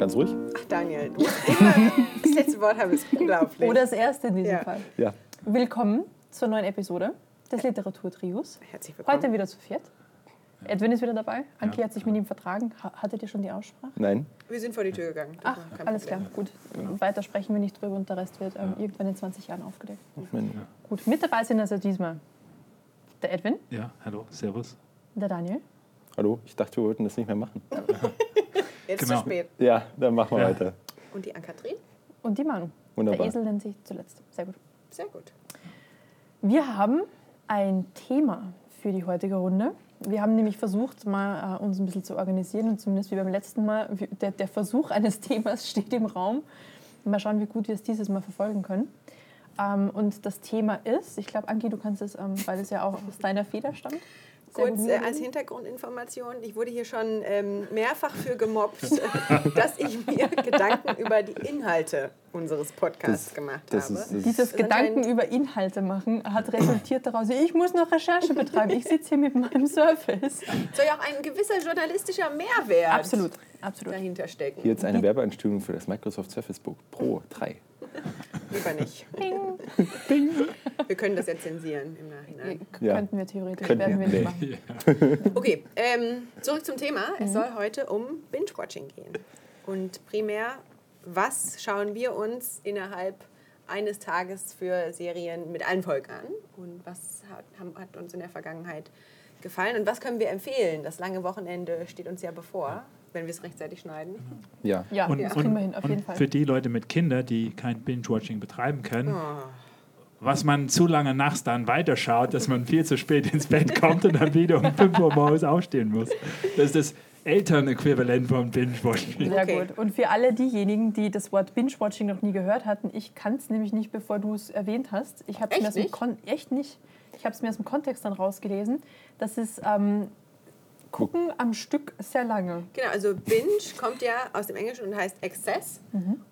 Ganz ruhig. Ach, Daniel, du das letzte Wort haben, ist unglaublich. Oder das erste in diesem Ja. Fall. Ja. Willkommen zur neuen Episode des Literaturtrios. Herzlich willkommen. Heute wieder zu viert. Edwin ist wieder dabei. Anki hat sich mit ihm vertragen. Ha hattet ihr schon die Aussprache? Nein. Wir sind vor die Tür gegangen. Das Ach, alles klar. Gut. Weiter sprechen wir nicht drüber und der Rest wird ähm, irgendwann in 20 Jahren aufgedeckt. Ich meine, Gut, mit dabei sind also diesmal der Edwin, Ja, hallo, servus. der Daniel. Hallo, ich dachte, wir wollten das nicht mehr machen. Jetzt Genau. zu spät. Ja, dann machen wir Ja. weiter. Und die Ankatrin? Und die Manu. Wunderbar. Der Esel nennt sich zuletzt. Sehr gut. Sehr gut. Wir haben ein Thema für die heutige Runde. Wir haben nämlich versucht, mal äh, uns ein bisschen zu organisieren und zumindest wie beim letzten Mal, wie- der, der Versuch eines Themas steht im Raum. Mal schauen, wie gut wir es dieses Mal verfolgen können. Ähm, und das Thema ist, ich glaube, Anki, du kannst es, ähm, weil es ja auch aus deiner Feder stammt. Kurz äh, als Hintergrundinformation, ich wurde hier schon ähm, mehrfach für gemobbt, dass ich mir Gedanken über die Inhalte unseres Podcasts Das- gemacht das habe. ist- das- Dieses ist Gedanken über Inhalte machen hat resultiert daraus, ich muss noch Recherche betreiben. Ich sitze hier mit meinem Surface. soll ja auch ein gewisser journalistischer Mehrwert Absolut, absolut. dahinter stecken. Hier jetzt eine Werbeeinstellung für das Microsoft Surface Book Pro 3. Lieber nicht. Wir können das ja zensieren im Nachhinein. Ja. Könnten wir theoretisch, Könnten werden wir nicht machen. Okay, ähm, zurück zum Thema. Es soll heute um Binge-Watching gehen. Und primär, was schauen wir uns innerhalb eines Tages für Serien mit allen Folgen an? Und was hat, haben- hat uns in der Vergangenheit gefallen? Und was können wir empfehlen? Das lange Wochenende steht uns ja bevor, wenn wir es rechtzeitig schneiden. Ja. Ja, Und, das und, kriegen wir hin, auf und jeden Fall. für die Leute mit Kindern, die kein Binge-Watching betreiben können, Oh. was man zu lange nachts dann weiterschaut, dass man viel zu spät ins Bett kommt und dann wieder um 5 Uhr morgens aufstehen muss. Das ist das Elternäquivalent von Binge-Watching. Sehr Okay. gut. Und für alle diejenigen, die das Wort Binge-Watching noch nie gehört hatten, ich kann es nämlich nicht, bevor du es erwähnt hast. Ich habe es Echt mir aus dem nicht? Kon echt nicht. Ich habe es mir aus dem Kontext dann rausgelesen. Das ist ähm, Gucken am Stück sehr lange. Genau, also Binge kommt ja aus dem Englischen und heißt Exzess.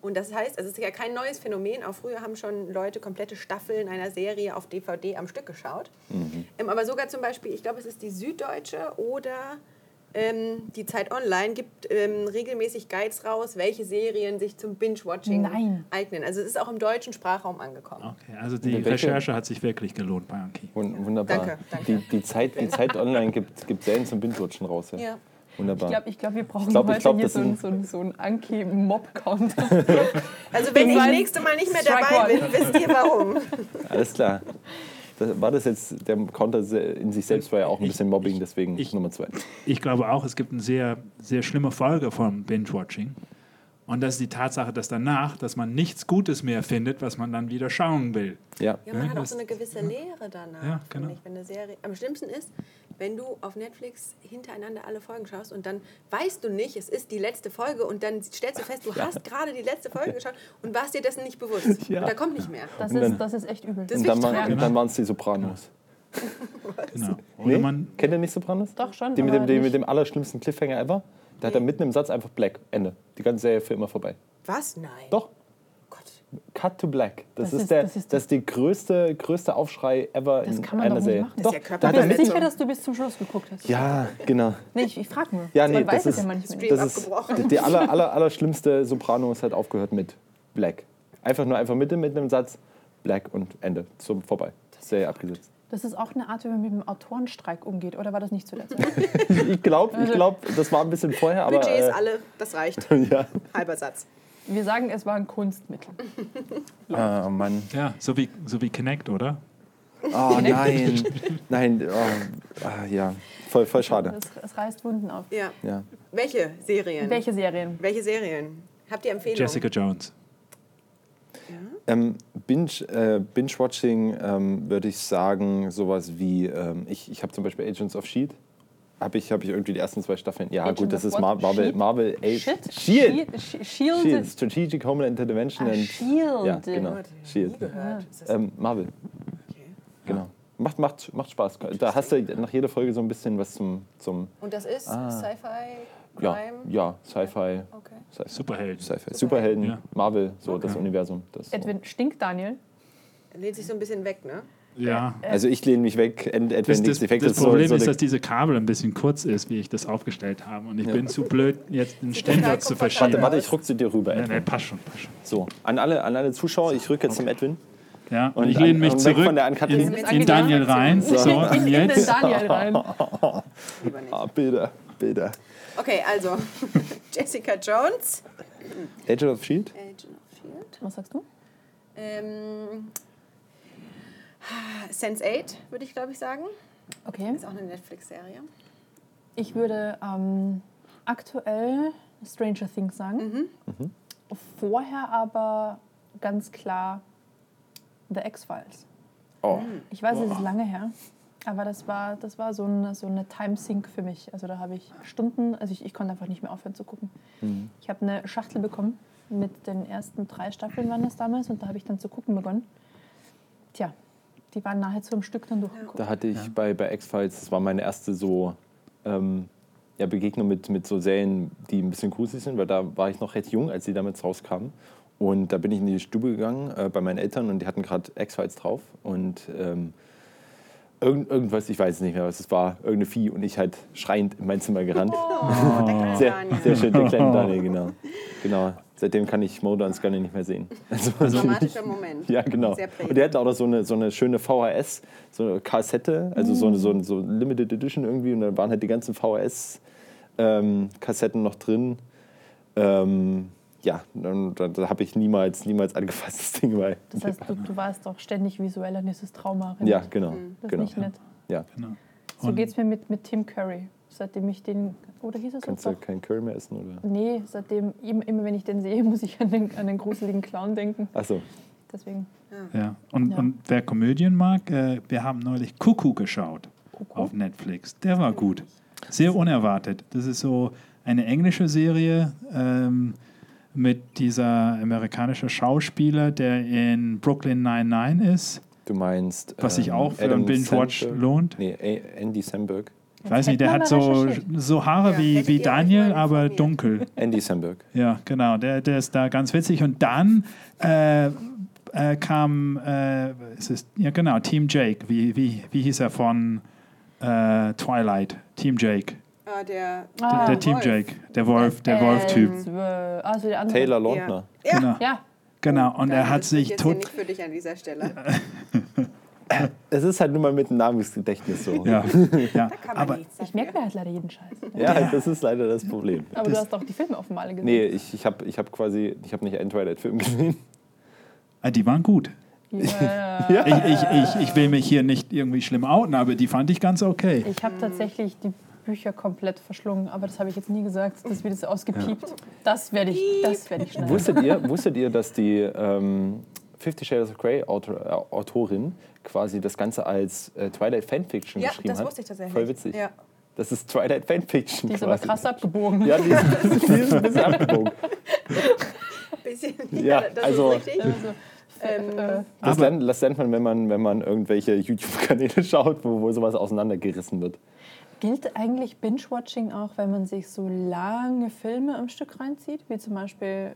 Und das heißt, also es ist ja kein neues Phänomen. Auch früher haben schon Leute komplette Staffeln einer Serie auf DVD am Stück geschaut. Ähm, aber sogar zum Beispiel, ich glaube, es ist die Süddeutsche oder ähm, die Zeit Online gibt ähm, regelmäßig Guides raus, welche Serien sich zum Binge-Watching Nein. eignen. Also es ist auch im deutschen Sprachraum angekommen. Okay, also die Recherche hat sich wirklich gelohnt bei Anki. Wun- Wunderbar. Danke, danke. Die, die, Zeit, die Zeit online gibt, gibt Serien zum Binge-Watchen raus. Ja. Ja. Wunderbar. Ich glaube, ich glaub, wir brauchen Ich glaub- ich heute glaub, hier das so, ein- so, ein- so einen Anki-Mob-Count. Also wenn ich Weil- nächste Mal nicht mehr Strike dabei one. bin, wisst ihr warum. Alles klar. Das, war das jetzt, der Counter se- in sich selbst war ja auch ein Ich- bisschen Mobbing, deswegen ich- Nummer zwei. Ich glaube auch, es gibt eine sehr, sehr schlimme Folge vom Binge-Watching. Und das ist die Tatsache, dass danach, dass man nichts Gutes mehr findet, was man dann wieder schauen will. Ja. Ja, man Ja, hat auch so eine gewisse Leere danach. Ja, genau. Ich, wenn eine Serie. Am schlimmsten ist, wenn du auf Netflix hintereinander alle Folgen schaust und dann weißt du nicht, es ist die letzte Folge und dann stellst du fest, du hast gerade die letzte Folge geschaut und warst dir dessen nicht bewusst. Ja. Und da kommt nicht mehr. Das ist, das ist echt übel. Das Und dann, war, ja. dann waren es die Sopranos. Genau. Oder Nee? man, Kennt ihr nicht Sopranos? Doch schon, Die mit dem, die mit dem allerschlimmsten Cliffhanger ever? Da hat er mitten im Satz einfach Black. Ende. Die ganze Serie für immer vorbei. Was? Nein. Doch. Gott. Cut to Black. Das, Das ist, ist- der, das das ist ist, die größte, größte Aufschrei ever Das in kann man einer doch nicht Serie. machen. Das ist ja da hat Ich er bin Körperverletzung. sicher, dass du bis zum Schluss geguckt hast. Ja, genau. Nee, ich, ich frage nur. Ja, nee, Man weiß das es ist, ja manchmal Stream nicht. das ist abgebrochen. die, die aller, aller, aller schlimmste Sopranos hat aufgehört mit Black. Einfach nur einfach mit, mit einem Satz Black und Ende. Zum vorbei. Serie abgesetzt. Das ist auch eine Art, wie man mit dem Autorenstreik umgeht. Oder war das nicht zuletzt? Ich glaube, ich glaub, das war ein bisschen vorher, aber. Budget ist äh, alle, das reicht. ja. Halber Satz. Wir sagen, es war ein Kunstmittel. Oh Mann. ja, so wie, so wie Kinect, oder? Oh nein. Nein. Oh, ah, ja. Voll, voll schade. Es, es reißt Wunden auf. Ja. Ja. Welche Serien? Welche Serien? Welche Serien? Habt ihr Empfehlungen? Jessica Jones. Ähm, Binge, äh, Binge-Watching ähm, würde ich sagen, sowas wie, ähm, ich, ich habe zum Beispiel Agents of S.H.I.E.L.D. Habe ich, hab ich irgendwie die ersten zwei Staffeln. Ja, Agents gut, das ist Mar? Marvel. Shield? Marvel A Shit? Shield. Shield? Shield? Shield. Strategic Homeland Intervention. Ah, and, Shield. Ja, genau. Gott, Shield. Das Ähm, Marvel, okay. genau. Macht, macht, macht Spaß. Da hast du nach jeder Folge so ein bisschen was zum. zum Und das ist Ah. Sci-Fi, ja, Crime? ja, Sci-Fi. Okay. Sci-Fi. Superhelden. Sci-Fi. Superhelden, Ja. Marvel, so das Okay. Universum. Das so. Edwin, stinkt Daniel? Lehnt sich so ein bisschen weg, ne? Ja. Also ich lehne mich weg, Das, entweder das, nichts Effekt. das ist so- Problem so ist, eine- dass diese Kabel ein bisschen kurz ist, wie ich das aufgestellt habe. Und ich Ja. bin zu blöd, jetzt den Ständer zu verschieben. Warte, warte, ich ruck sie dir rüber, Ja, Edwin. nee, passt schon, passt schon. So, an alle, an alle Zuschauer, ich rück jetzt zum Edwin. Ja, und, Und ich an- lehne mich weg zurück von der Ann-Kathrin. in, in Daniel rein. So. So, und In den jetzt. Daniel rein. Ah, Bilder, Bilder. Okay, also Jessica Jones. Agent of Shield? Agent of Shield. Was sagst du? Ähm, Sense8 würde ich glaube ich sagen. Okay. Ist auch eine Netflix-Serie. Ich würde ähm, aktuell Stranger Things sagen. Vorher aber ganz klar The X-Files. Oh, Ich weiß, es ist lange her, aber das war, das war so, eine, so eine Time-Sync für mich. Also da habe ich Stunden, also ich, ich konnte einfach nicht mehr aufhören zu gucken. Ich habe eine Schachtel bekommen mit den ersten drei Staffeln waren das damals und da habe ich dann zu gucken begonnen. Tja, die waren nahezu am Stück dann durchgeguckt. da hatte ich bei, bei X-Files, das war meine erste so ähm, ja, Begegnung mit, mit so Serien, die ein bisschen gruselig sind, weil da war ich noch recht jung, als sie damit rauskamen. Und da bin ich in die Stube gegangen äh, bei meinen Eltern und die hatten gerade X-Files drauf. Und ähm, irgend, irgendwas, ich weiß es nicht mehr, was es war, irgendeine Vieh und ich halt schreiend in mein Zimmer gerannt. Oh, der kleine Sehr, Daniel. sehr schön, der kleine Daniel, genau. genau. Seitdem kann ich Mulder und Scully nicht mehr sehen. Also, Dramatischer Moment. ja, genau. Und der hatte auch noch so eine, so eine schöne VHS, so eine Kassette, also so, eine, so, eine, so Limited Edition irgendwie. Und da waren halt die ganzen VHS-Kassetten noch drin. Ähm, ja, und da, da habe ich niemals, niemals angefasst, das Ding, weil. Das heißt, du, du warst doch ständig visuell an dieses Trauma. ja, genau. Das ist genau. nicht nett. Ja. Genau. So geht es mir mit, mit Tim Curry. Seitdem ich den, oder hieß es Kannst du keinen Curry mehr essen? Oder? Nee, seitdem, immer, immer wenn ich den sehe, muss ich an den, an den gruseligen Clown denken. Achso. Deswegen. Ja. Und, Ja. und wer Komödien mag, äh, wir haben neulich Kuckuck geschaut auf Netflix. Der war gut. Sehr unerwartet. Das ist so eine englische Serie ähm, mit dieser amerikanischen Schauspieler, der in Brooklyn 99 ist, Du meinst. was sich ähm, auch für Adam ein Binge-Watch lohnt. Nee, Andy Samberg. Ich weiß nicht, der hat so, so Haare Ja, wie, wie Daniel, aber dunkel. Andy Samberg. Ja, genau, der, der ist da ganz witzig. Und dann äh, äh, kam, äh, es ist, ja genau, Team Jake. Wie, wie, wie hieß er von äh, Twilight? Team Jake. Ah, der, Der, Ah, der Team Wolf. Jake, der Wolf, der Wolf-Typ. Äh, also der andere. Taylor Lautner. Ja. ja. Genau, Ja, genau. Und Geil, er hat das sich tot. nicht für dich an dieser Stelle. Es ist halt nur mal mit dem Namensgedächtnis so. Ja, ja. Kann man aber nichts ich merke mir halt leider jeden Scheiß. Ja, das ist leider das Problem. Aber du hast auch die Filme offenbar alle gesehen. Nee, ich, ich habe ich hab quasi, ich habe nicht einen Twilight-Film gesehen. äh, die waren gut. Ja. Ja. Ich, ich, ich, ich will mich hier nicht irgendwie schlimm outen, aber die fand ich ganz okay. Ich habe tatsächlich die Bücher komplett verschlungen, aber das habe ich jetzt nie gesagt. Das wird jetzt ausgepiept. Das werde ich, das werde ich schneiden. Wusstet ihr, wusstet ihr dass die ähm, Fifty Shades of Grey Autor, äh, Autorin quasi das Ganze als äh, Twilight Fanfiction Ja, geschrieben das hat? wusste ich tatsächlich. Voll witzig. Ja. Das ist Twilight Fanfiction. Die ist aber quasi. krass abgebogen. Ja, die ist, die ist ein bisschen abgebogen. Bisschen, Ja, das also- ist richtig. Also, Ähm, äh, Das Aber- lernt, das lernt man, wenn man, wenn man irgendwelche YouTube-Kanäle schaut, wo, wo sowas auseinandergerissen wird. Gilt eigentlich Binge-Watching auch, wenn man sich so lange Filme am Stück reinzieht, wie zum Beispiel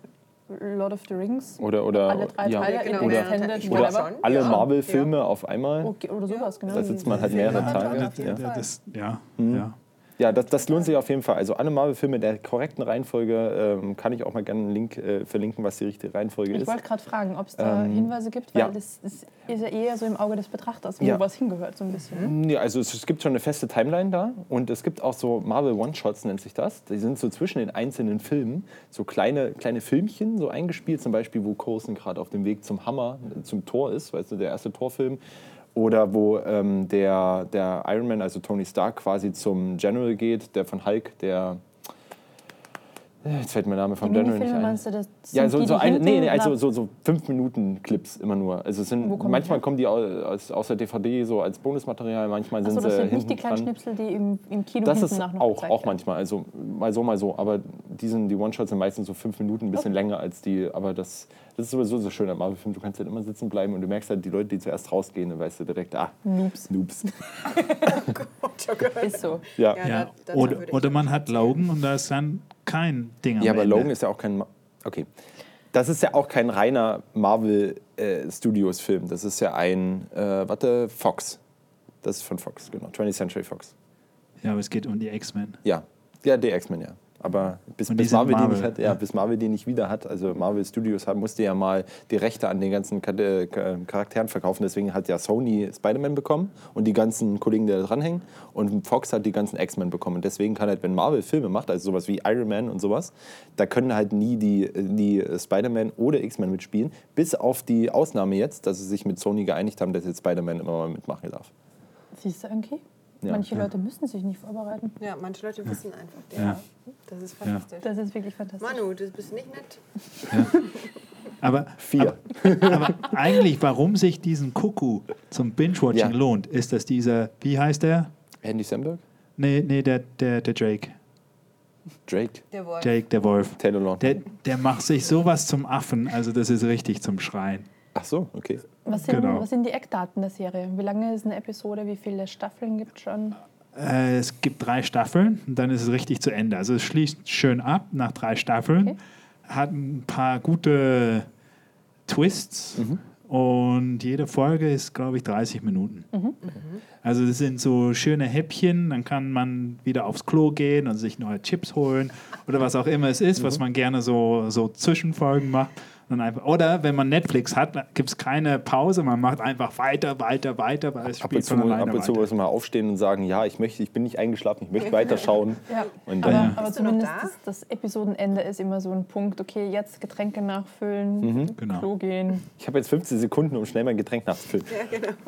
Lord of the Rings? Oder, oder, Alle drei ja. Teile Ja, genau, in ja. Extended, oder alle Ja. Marvel-Filme auf einmal. Okay, oder sowas, genau. Da sitzt man halt mehrere Ja, Tage. ja, Ja. ja. Das, ja, Mhm. ja. Ja, das, das lohnt sich auf jeden Fall. Also alle Marvel-Filme in der korrekten Reihenfolge ähm, kann ich auch mal gerne einen Link äh, verlinken, was die richtige Reihenfolge Ich ist. wollte gerade fragen, ob es da Ähm, Hinweise gibt, weil ja. das ist, ist ja eher so im Auge des Betrachters, wo Ja. was hingehört, so ein bisschen. Ja, also es, es gibt schon eine feste Timeline da und es gibt auch so Marvel One-Shots, nennt sich das. Die sind so zwischen den einzelnen Filmen, so kleine, kleine Filmchen so eingespielt, zum Beispiel, wo Coulson gerade auf dem Weg zum Hammer, äh, zum Tor ist, weißt du, der erste Torfilm. Oder wo ähm, der, der Iron Man, also Tony Stark, quasi zum General geht, der von Hulk, der. Jetzt fällt mir der Name Die vom General nicht ein. meinst du, das Ja, so, die, so die ein, nee, nee, also so, so fünf Minuten Clips immer nur. Also sind, kommen die manchmal her? kommen die au- aus, aus der DVD so als Bonusmaterial, manchmal sind Achso, das sie sind nicht die kleinen dran. Schnipsel, die im, im Kino Das hinten ist nach noch auch, auch manchmal, also mal so, mal so. Aber die, sind, die One-Shots sind meistens so fünf Minuten, ein bisschen länger als die. Aber das, das ist sowieso so schön am Marvel-Film. Du kannst halt immer sitzen bleiben und du merkst halt, die Leute, die zuerst rausgehen, dann weißt du direkt, ah, Noobs. Noobs. schon gehört. Ist so. Ja, Ja, Ja. da- Oder, oder man hat. Logan und da ist dann kein Ding am ja aber Ende. Logan ist ja auch kein. Ma okay. Das ist ja auch kein reiner Marvel äh, Studios Film. Das ist ja ein, äh, warte, Fox. Das ist von Fox, genau. 20th Century Fox. Ja, aber es geht um die X-Men. Ja, ja, die X-Men, ja. Aber bis, bis, sind Marvel Die Marvel, nicht hat, ja, ja. bis Marvel die nicht wieder hat, also Marvel Studios hat, musste ja mal die Rechte an den ganzen äh, Ka- Charakteren verkaufen. Deswegen hat ja Sony Spider-Man bekommen und die ganzen Kollegen, die da dranhängen. Und Fox hat die ganzen X-Men bekommen. Und deswegen kann halt, wenn Marvel Filme macht, also sowas wie Iron Man und sowas, da können halt nie die, die Spider-Man oder X-Men mitspielen. Bis auf die Ausnahme jetzt, dass sie sich mit Sony geeinigt haben, dass jetzt Spider-Man immer mal mitmachen darf. Siehst du irgendwie? Ja. Manche Leute müssen sich nicht vorbereiten. Ja, manche Leute wissen einfach. Ja. Das ist fantastisch. Das ist wirklich fantastisch. Manu, du bist nicht nett. Aber, Vier. aber eigentlich, warum sich diesen Kuckuck zum Binge-Watching Ja. lohnt, ist, dass dieser, wie heißt der? Andy Samberg? Nee, nee, der, der, der Jake. Drake? Der Wolf. Jake, der Wolf. Taylor Lautner? Der, der macht sich sowas zum Affen, also das ist richtig zum Schreien. Ach so, okay. Was sind, Genau. was sind die Eckdaten der Serie? Wie lange ist eine Episode? Wie viele Staffeln gibt es schon? Äh, es gibt drei Staffeln und dann ist es richtig zu Ende. Also es schließt schön ab nach drei Staffeln, Okay. hat ein paar gute Twists und jede Folge ist, glaube ich, 30 Minuten. Also das sind so schöne Häppchen, dann kann man wieder aufs Klo gehen und sich neue Chips holen oder was auch immer es ist, was man gerne so, so Zwischenfolgen macht. Einfach, oder wenn man Netflix hat, gibt es keine Pause, man macht einfach weiter, weiter, weiter, weil es Ab spielt und zu, von alleine ab und zu muss man mal aufstehen und sagen, ja, ich möchte, ich bin nicht eingeschlafen, ich möchte weiterschauen. Ja. Und Aber, dann, aber du noch zumindest da? das, das Episodenende ist immer so ein Punkt, okay, jetzt Getränke nachfüllen, Genau. Klo gehen. ich habe jetzt 15 Sekunden, um schnell mein Getränk nachzufüllen. Ja, genau.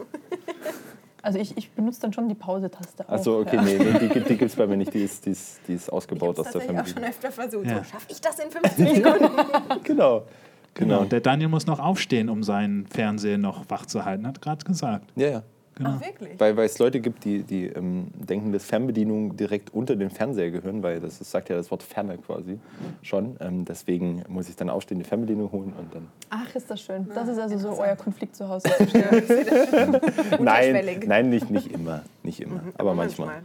Also ich, ich benutze dann schon die Pause-Taste. Achso, okay, ja. nee, nee, die, gibt- die gibt es bei mir nicht, die ist, die ist, die ist Ich ausgebaut habe aus der tatsächlich auch schon Familie. öfter versucht. Ja. So, schaffe ich das in 15 Sekunden? Genau, Genau, genau. der Daniel muss noch aufstehen, um seinen Fernseher noch wach zu halten, hat gerade gesagt. Ja, ja. Genau. Ach, wirklich? Weil, weil es Leute gibt, die, die ähm, denken, dass Fernbedienungen direkt unter den Fernseher gehören, weil das ist, sagt ja das Wort Ferne quasi schon. Ähm, deswegen muss ich dann aufstehen, die Fernbedienung holen und dann. Ach, ist das schön. Das ist also so euer Konflikt zu Hause. Nein, nein, nicht, nicht immer. Nicht immer. Aber manchmal.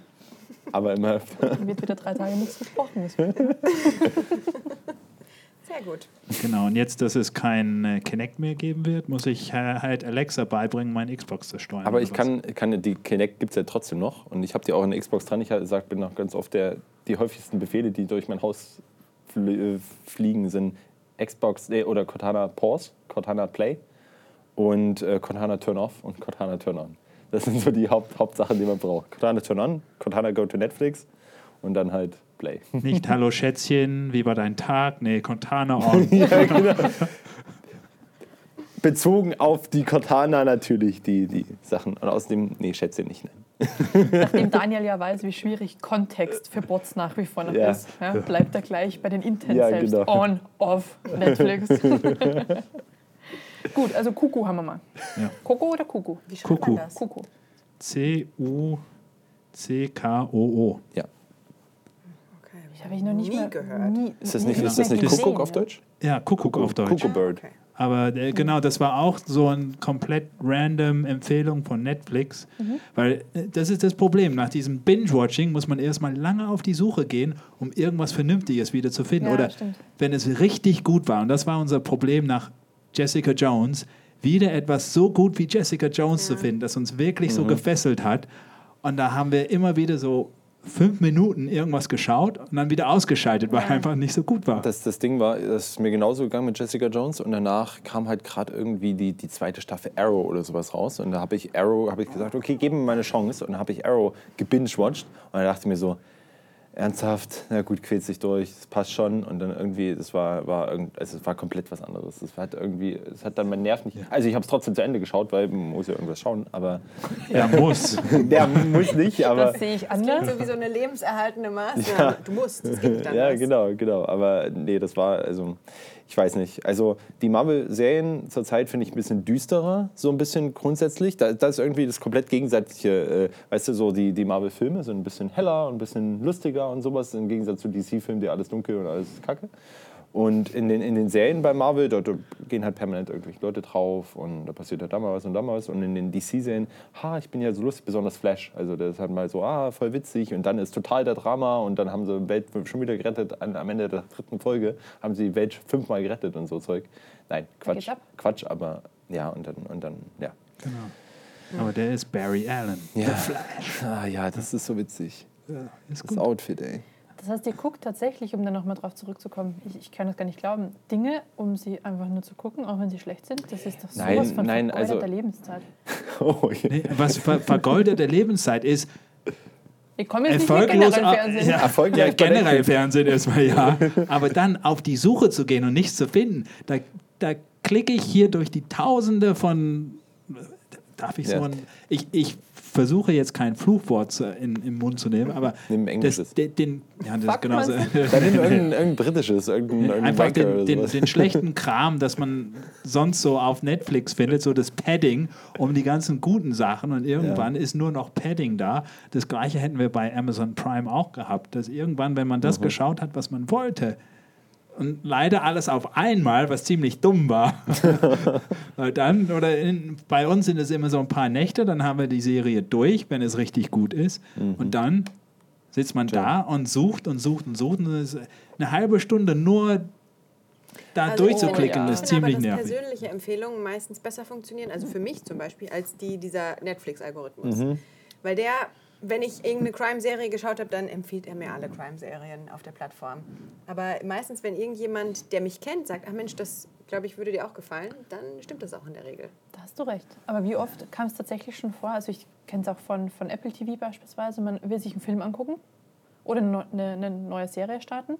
Aber immer. Wird wieder drei Tage nichts gesprochen. Sehr gut. Genau, und jetzt, dass es kein äh, Kinect mehr geben wird, muss ich äh, halt Alexa beibringen, mein Xbox zu steuern. Aber ich kann, kann die Kinect gibt es ja trotzdem noch. Und ich habe die auch in der Xbox dran. Ich sag, bin auch ganz oft der, die häufigsten Befehle, die durch mein Haus fl äh, fliegen, sind Xbox nee, oder Cortana Pause, Cortana Play und äh, Cortana Turn Off und Cortana Turn On. Das sind so die Haupt, Hauptsachen, die man braucht. Cortana Turn On, Cortana Go to Netflix und dann halt Play. Nicht Hallo Schätzchen, wie war dein Tag? Nee, Contana on. Bezogen auf die Cortana natürlich die, die Sachen. Und außerdem, nee, Schätze nicht nennen. Nachdem Daniel ja weiß, wie schwierig Kontext für Bots nach wie vor noch Ja. ist, ja, bleibt er gleich bei den Intents Ja, selbst. genau. On, off, Netflix. Gut, also Kuku haben wir mal. Ja. Koko oder Kuku? Wie schreibt Kuckuck. man das? Kuku. C-U-C-K-O-O. Ja. Das habe ich noch nicht nie mehr gehört. Nie, Ist das nicht, nie ist das nicht Kuckuck gesehen, auf ja. Deutsch? Ja, Kuckuck auf Deutsch. Kuckuck Bird. Okay. Aber äh, genau, das war auch so eine komplett random Empfehlung von Netflix. Weil äh, das ist das Problem. Nach diesem Binge-Watching muss man erstmal lange auf die Suche gehen, um irgendwas Vernünftiges wieder zu finden. Ja, Oder stimmt. wenn es richtig gut war, und das war unser Problem nach Jessica Jones, wieder etwas so gut wie Jessica Jones zu finden, das uns wirklich so gefesselt hat. Und da haben wir immer wieder so fünf Minuten irgendwas geschaut und dann wieder ausgeschaltet, weil einfach nicht so gut war. Das, das Ding war, das ist mir genauso gegangen mit Jessica Jones und danach kam halt gerade irgendwie die, die zweite Staffel Arrow oder sowas raus und da habe ich Arrow, habe ich gesagt, okay, gib mir mal eine Chance und dann habe ich Arrow gebingewatcht und dann dachte ich mir so, ernsthaft, na gut, quält sich durch, das passt schon und dann irgendwie, das war, war, irgend, also es war komplett was anderes. Das hat irgendwie, es hat dann meinen Nerv nicht, also ich habe es trotzdem zu Ende geschaut, weil man muss ja irgendwas schauen, aber Er muss. der muss nicht, aber... Das sehe ich anders. so wie so eine lebenserhaltende Maßnahme. Du musst, es gibt dann Ja, genau, genau. Aber nee, das war, also, ich weiß nicht. Also, die Marvel-Serien zurzeit finde ich ein bisschen düsterer, so ein bisschen grundsätzlich. Da, da ist irgendwie das komplett gegenseitige, äh, weißt du, so die, die Marvel-Filme sind ein bisschen heller und ein bisschen lustiger und sowas, im Gegensatz zu DC-Filmen, die alles dunkel und alles kacke. Und in den, in den Serien bei Marvel, dort gehen halt permanent irgendwelche Leute drauf und da passiert halt da mal was und da mal was. Und in den DC-Serien, ha, ich bin ja so lustig, besonders Flash. Also der ist halt mal so, ah, voll witzig und dann ist total der Drama und dann haben sie die Welt schon wieder gerettet. Am Ende der dritten Folge haben sie die Welt fünfmal gerettet und so Zeug. Nein, Quatsch. Quatsch, aber ja, und dann, und dann ja. Genau. Aber der ist Barry Allen. Ja. Ah, ja, das ist so witzig. Ist Das gut. Outfit, ey. Das heißt, ihr guckt tatsächlich, um dann nochmal drauf zurückzukommen, ich, ich kann das gar nicht glauben, Dinge, um sie einfach nur zu gucken, auch wenn sie schlecht sind. Das ist doch sowas Nein, von nein, vergeudeter also- Lebenszeit. Oh, ja. Nee, was ver vergoldete Lebenszeit ist, Ich komme jetzt erfolglos. generell Fernsehen. Ja, ja, generell. Fernsehen erstmal, ja. Aber dann auf die Suche zu gehen und nichts zu finden, da, da klicke ich hier durch die Tausende von. Darf ich Ja. so ein. Ich, ich versuche jetzt kein Fluchwort in, im Mund zu nehmen, aber. Nimm Englisches. Das, den, den, ja, das ist Fuck, genauso. Dann nimm irgendein, irgendein britisches, irgendein, irgendein Einfach den, oder den, sowas. den schlechten Kram, das man sonst so auf Netflix findet, so das Padding um die ganzen guten Sachen und irgendwann ist nur noch Padding da. Das gleiche hätten wir bei Amazon Prime auch gehabt, dass irgendwann, wenn man das geschaut hat, was man wollte, und leider alles auf einmal, was ziemlich dumm war. Weil dann, oder in, bei uns sind es immer so ein paar Nächte, dann haben wir die Serie durch, wenn es richtig gut ist. Und dann sitzt man da und sucht und sucht und sucht. Und eine halbe Stunde nur da Also durchzuklicken, oh ja. Ich ist aber, ziemlich dass nervig. persönliche Empfehlungen meistens besser funktionieren, also für mich zum Beispiel, als die dieser Netflix-Algorithmus. Mhm. Weil der, wenn ich irgendeine Crime-Serie geschaut habe, dann empfiehlt er mir alle Crime-Serien auf der Plattform. Aber meistens, wenn irgendjemand, der mich kennt, sagt, ach Mensch, das glaube ich würde dir auch gefallen, dann stimmt das auch in der Regel. Da hast du recht. Aber wie oft kam es tatsächlich schon vor? Also ich kenne es auch von, von Apple TV beispielsweise. Man will sich einen Film angucken oder eine, eine, eine neue Serie starten,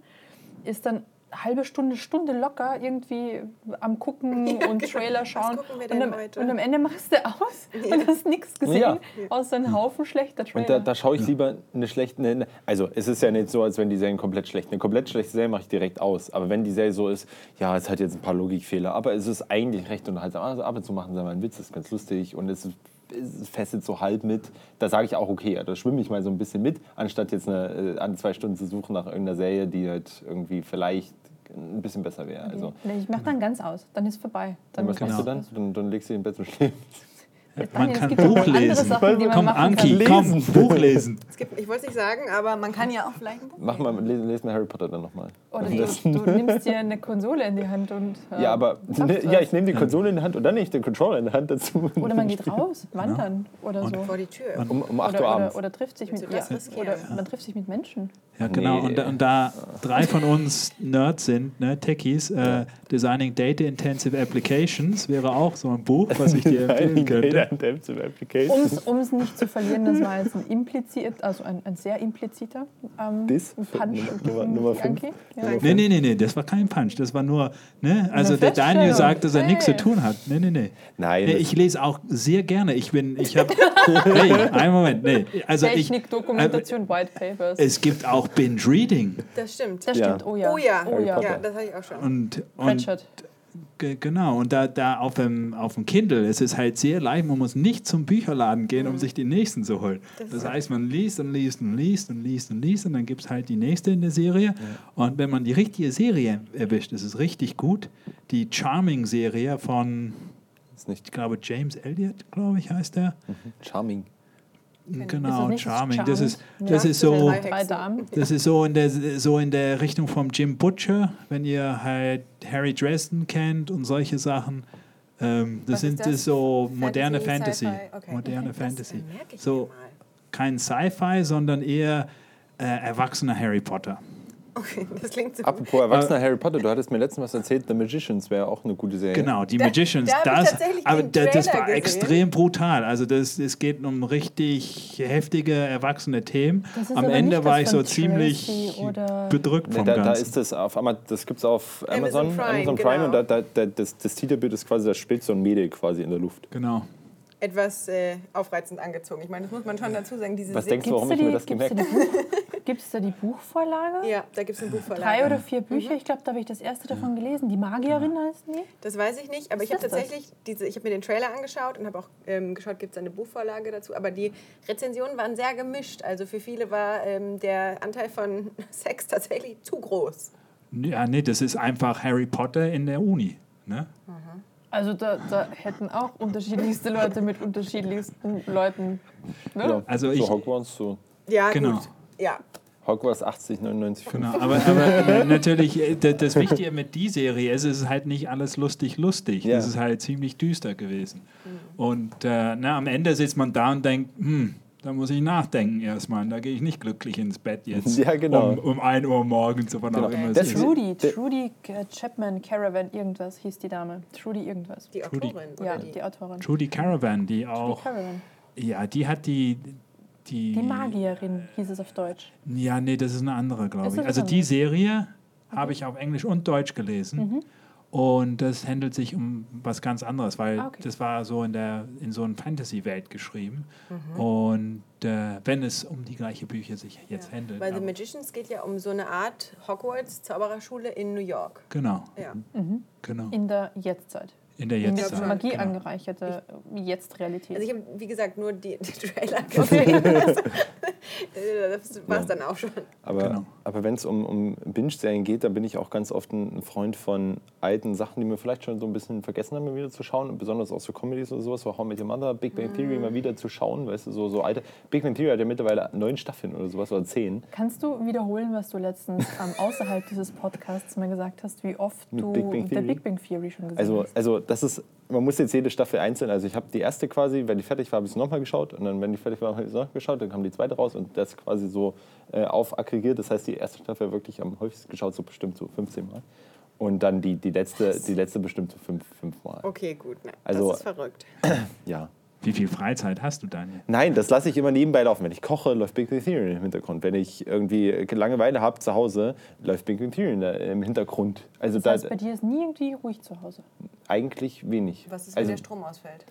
ist dann halbe Stunde, Stunde locker irgendwie am Gucken Ja, und genau. Trailer Was schauen. gucken wir und, denn am, heute? und am Ende machst du aus und hast nichts gesehen, Ja. außer einen Haufen schlechter Trailer. Und da, da schaue ich lieber eine schlechte. Eine, also, es ist ja nicht so, als wenn die Serien komplett schlecht. Eine komplett schlechte Serie mache ich direkt aus. Aber wenn die Serie so ist, ja, es hat jetzt ein paar Logikfehler, aber es ist eigentlich recht unterhaltsam. Also, ab und zu machen sie mal einen Witz, das ist ganz lustig und es, ist- es fesselt so halb mit. Da sage ich auch, okay, ja, da schwimme ich mal so ein bisschen mit, anstatt jetzt eine, äh, an zwei Stunden zu suchen nach irgendeiner Serie, die halt irgendwie vielleicht ein bisschen besser wäre. Also, Nee, ich mache dann ganz aus, dann ist vorbei. Dann was machst du dann? dann? Dann legst du dich im Bett zum Schlafen. Man kann Buch andere lesen. Sachen, die man Komm, machen Anki, kann. komm, Buch lesen. Es gibt, ich wollte es nicht sagen, aber man kann ja auch vielleicht ein Buch Mach mal, lese, lese mal Harry Potter dann nochmal. Oder du, du nimmst dir eine Konsole in die Hand und. äh, Ja, aber zockst ja, ich nehme die Konsole in die Hand und dann nehme ich den Controller in die Hand dazu. Oder man geht raus, wandern oder so. vor die Tür. Um, um 8 Oder, Uhr oder, abends. oder trifft sich mit ja, oder man trifft sich mit Menschen. Ja, genau. Nee. Und, da- und da drei von uns Nerds sind, ne, Techies, äh, Designing Data Intensive Applications wäre auch so ein Buch, was ich dir empfehlen könnte. Um es nicht zu verlieren, das war jetzt ein implizit, also ein, ein sehr impliziter ähm, Dis? Punch. Nummer- Nummer fünf? Ja. Nee, nee, nee, nee, das war kein Punch. Das war nur, ne? Also der. Daniel sagt, dass er nichts zu Hey. tun hat. Nee, nee, nee. Nein, nee ich lese auch sehr gerne. Ich bin, ich habe, hey, einen Moment, nee. Also ich, Technik, Dokumentation, White Papers. es gibt auch Binge-Reading. Das stimmt. das Ja. stimmt, oh ja. Oh ja, Oh ja. ja, das habe ich auch schon. Und, und Pratchett. Ge- Genau, und da, da auf, dem, auf dem Kindle ist es halt sehr leicht, man muss nicht zum Bücherladen gehen, um sich die nächsten zu holen. Das, heißt, man liest und liest und liest und liest und liest und dann gibt es halt die nächste in der Serie. Und wenn man die richtige Serie erwischt, ist es richtig gut. Die Charming-Serie von, ist nicht ich glaube, James Elliott, glaube ich, heißt der. charming. Genau, nicht das Charming. Das ist, das Ja. ist so. Das ist so in der, so in der Richtung vom Jim Butcher, wenn ihr halt Harry Dresden kennt und solche Sachen. Ähm, das Was sind ist das? das so moderne Fantasy, Fantasy. Okay. Moderne Das, Fantasy. So kein Sci-Fi, sondern eher äh, erwachsener Harry Potter. Okay, das klingt so gut. Apropos Erwachsener Harry Potter, du hattest mir letztens was erzählt, The Magicians wäre auch eine gute Serie. Genau, die Da- Magicians, da das, aber da- das war gesehen. extrem brutal. Also das, es geht um richtig heftige, erwachsene Themen. Am Ende war ich so ziemlich bedrückt Nee, vom da, da Ganzen. ist das auf das gibt es auf Amazon, Amazon Prime, Amazon Prime genau. und da, da, da, das, das Titelbild ist quasi, da spielt so ein Mädel quasi in der Luft. genau. Etwas äh, aufreizend angezogen. Ich meine, das muss man schon dazu sagen. Diese Was denkst du, warum Gibt's ich da mir das gibt's gemerkt da Buch- Gibt es da die Buchvorlage? Ja, da gibt es eine Buchvorlage. Drei oder vier Bücher, ich glaube, da habe ich das erste davon gelesen. Die Magierin heißt die. Das weiß ich nicht, aber Was ich habe tatsächlich diese, ich habe mir den Trailer angeschaut und habe auch ähm, geschaut, gibt es eine Buchvorlage dazu. Aber die Rezensionen waren sehr gemischt. Also für viele war ähm, der Anteil von Sex tatsächlich zu groß. Ja, nee, das ist einfach Harry Potter in der Uni. Ne? Also da, da hätten auch unterschiedlichste Leute mit unterschiedlichsten Leuten. Ne? Ja, Also ich- so Hogwarts, so Ja, Genau. gut. Ja. Hogwarts 80, 99, 5. Genau, aber, aber natürlich, äh, das Wichtige mit die Serie ist, es ist halt nicht alles lustig, lustig. Ja. Es ist halt ziemlich düster gewesen. Und äh, na, am Ende sitzt man da und denkt, hm, da muss ich nachdenken erstmal. Da gehe ich nicht glücklich ins Bett jetzt. Ja, genau. Um, um 1 Uhr morgens, wann auch Genau. immer es Das Trudy, Trudy äh, Chapman Caravan, irgendwas hieß die Dame. Trudy irgendwas. Die Trudy. Autorin. Oder Ja, die, die Autorin. Trudy Caravan, die Trudy auch, Caravan. ja, die hat die, die, Die Magierin hieß es auf Deutsch. Ja, nee, das ist eine andere, glaube ich. Also die? Serie habe ich auf Englisch und Deutsch gelesen. Mhm. Und das handelt sich um was ganz anderes, weil Ah, okay. das war so in der in so einer Fantasy-Welt geschrieben. Mhm. Und äh, wenn es um die gleiche Bücher sich jetzt handelt. Weil The Magicians geht ja um so eine Art Hogwarts Zaubererschule in New York. genau, Ja. genau. In der Jetztzeit. In der In der Jetztzeit. Magie genau. angereicherte Jetzt-Realität. Also ich habe, wie gesagt, nur die, die Trailer gesehen. das war es dann auch schon. Aber, Genau. aber wenn es um, um Binge-Serien geht, dann bin ich auch ganz oft ein Freund von alten Sachen, die wir vielleicht schon so ein bisschen vergessen haben, wieder zu schauen. Und besonders auch so Comedies oder sowas, so How I Met Your Mother, Big Bang Theory Mhm. mal wieder zu schauen. Weißt du, so, so alte. Big Bang Theory hat ja mittlerweile neun Staffeln oder sowas oder zehn. Kannst du wiederholen, was du letztens ähm, außerhalb dieses Podcasts mal gesagt hast, wie oft Mit du Big? Big Bang Theory schon gesehen Also, hast? also das ist, man muss jetzt jede Staffel einzeln, also ich habe die erste quasi, wenn die fertig war, habe ich sie nochmal geschaut und dann, wenn die fertig war, habe ich sie noch geschaut, dann kam die zweite raus und das quasi so äh, aufaggregiert. Das heißt, die erste Staffel wirklich am häufigsten geschaut, so bestimmt so 15 Mal. Und dann die, die, letzte, die letzte bestimmt so fünf, fünf Mal. Okay, gut. Na, Also- das ist verrückt. Ja. Wie viel Freizeit hast du, Daniel? Nein, das lasse ich immer nebenbei laufen. Wenn ich koche, läuft Big Bang Theory im Hintergrund. Wenn ich irgendwie Langeweile habe zu Hause, läuft Big Bang Theory in der- im Hintergrund. Also Das da heißt, bei dir ist nie irgendwie ruhig zu Hause. Eigentlich wenig. Was ist, wenn also der Strom ausfällt?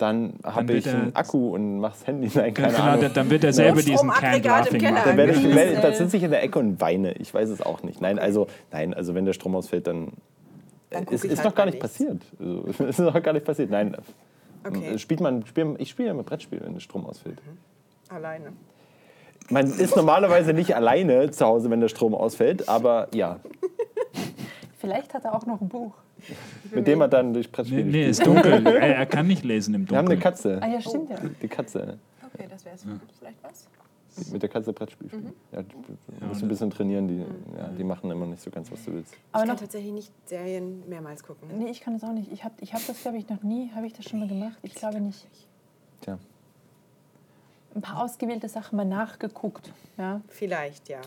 dann habe ich einen Akku und mache das Handy rein, keine genau, Ahnung. dann, wird er selber diesen. Dann, machen. werde ich, Riesel. werde, dann sitze ich in der Ecke und weine. Ich weiß es auch nicht. Nein, also, nein, also wenn der Strom ausfällt, dann. Dann ist, ist halt doch gar nicht nichts. passiert. Also, ist doch gar nicht passiert. Nein. Okay. Äh, Spielt man, spiel, ich spiele ja immer Brettspiele, wenn der Strom ausfällt. Alleine. Man ist normalerweise nicht alleine zu Hause, wenn der Strom ausfällt, aber ja, Vielleicht hat er auch noch ein Buch. mit dem man dann durch Nee, Brettspiele nee, spielt. ist dunkel. er, er kann nicht lesen im Wir haben eine Dunkeln. Katze. Ah ja, stimmt ja. Die Katze. Okay, das wäre vielleicht was. Mit der Katze Brettspiel spielen. Ja, du musst ein bisschen trainieren. Die, ja, die machen immer nicht so ganz, was du willst. Aber ich kann noch, tatsächlich nicht Serien mehrmals gucken. nee, ich kann das auch nicht. Ich habe ich hab das, glaube ich, noch nie. Habe ich das schon mal gemacht? Ich glaube nicht. Tja. Ein paar ausgewählte Sachen mal nachgeguckt. Ja, Vielleicht, ja.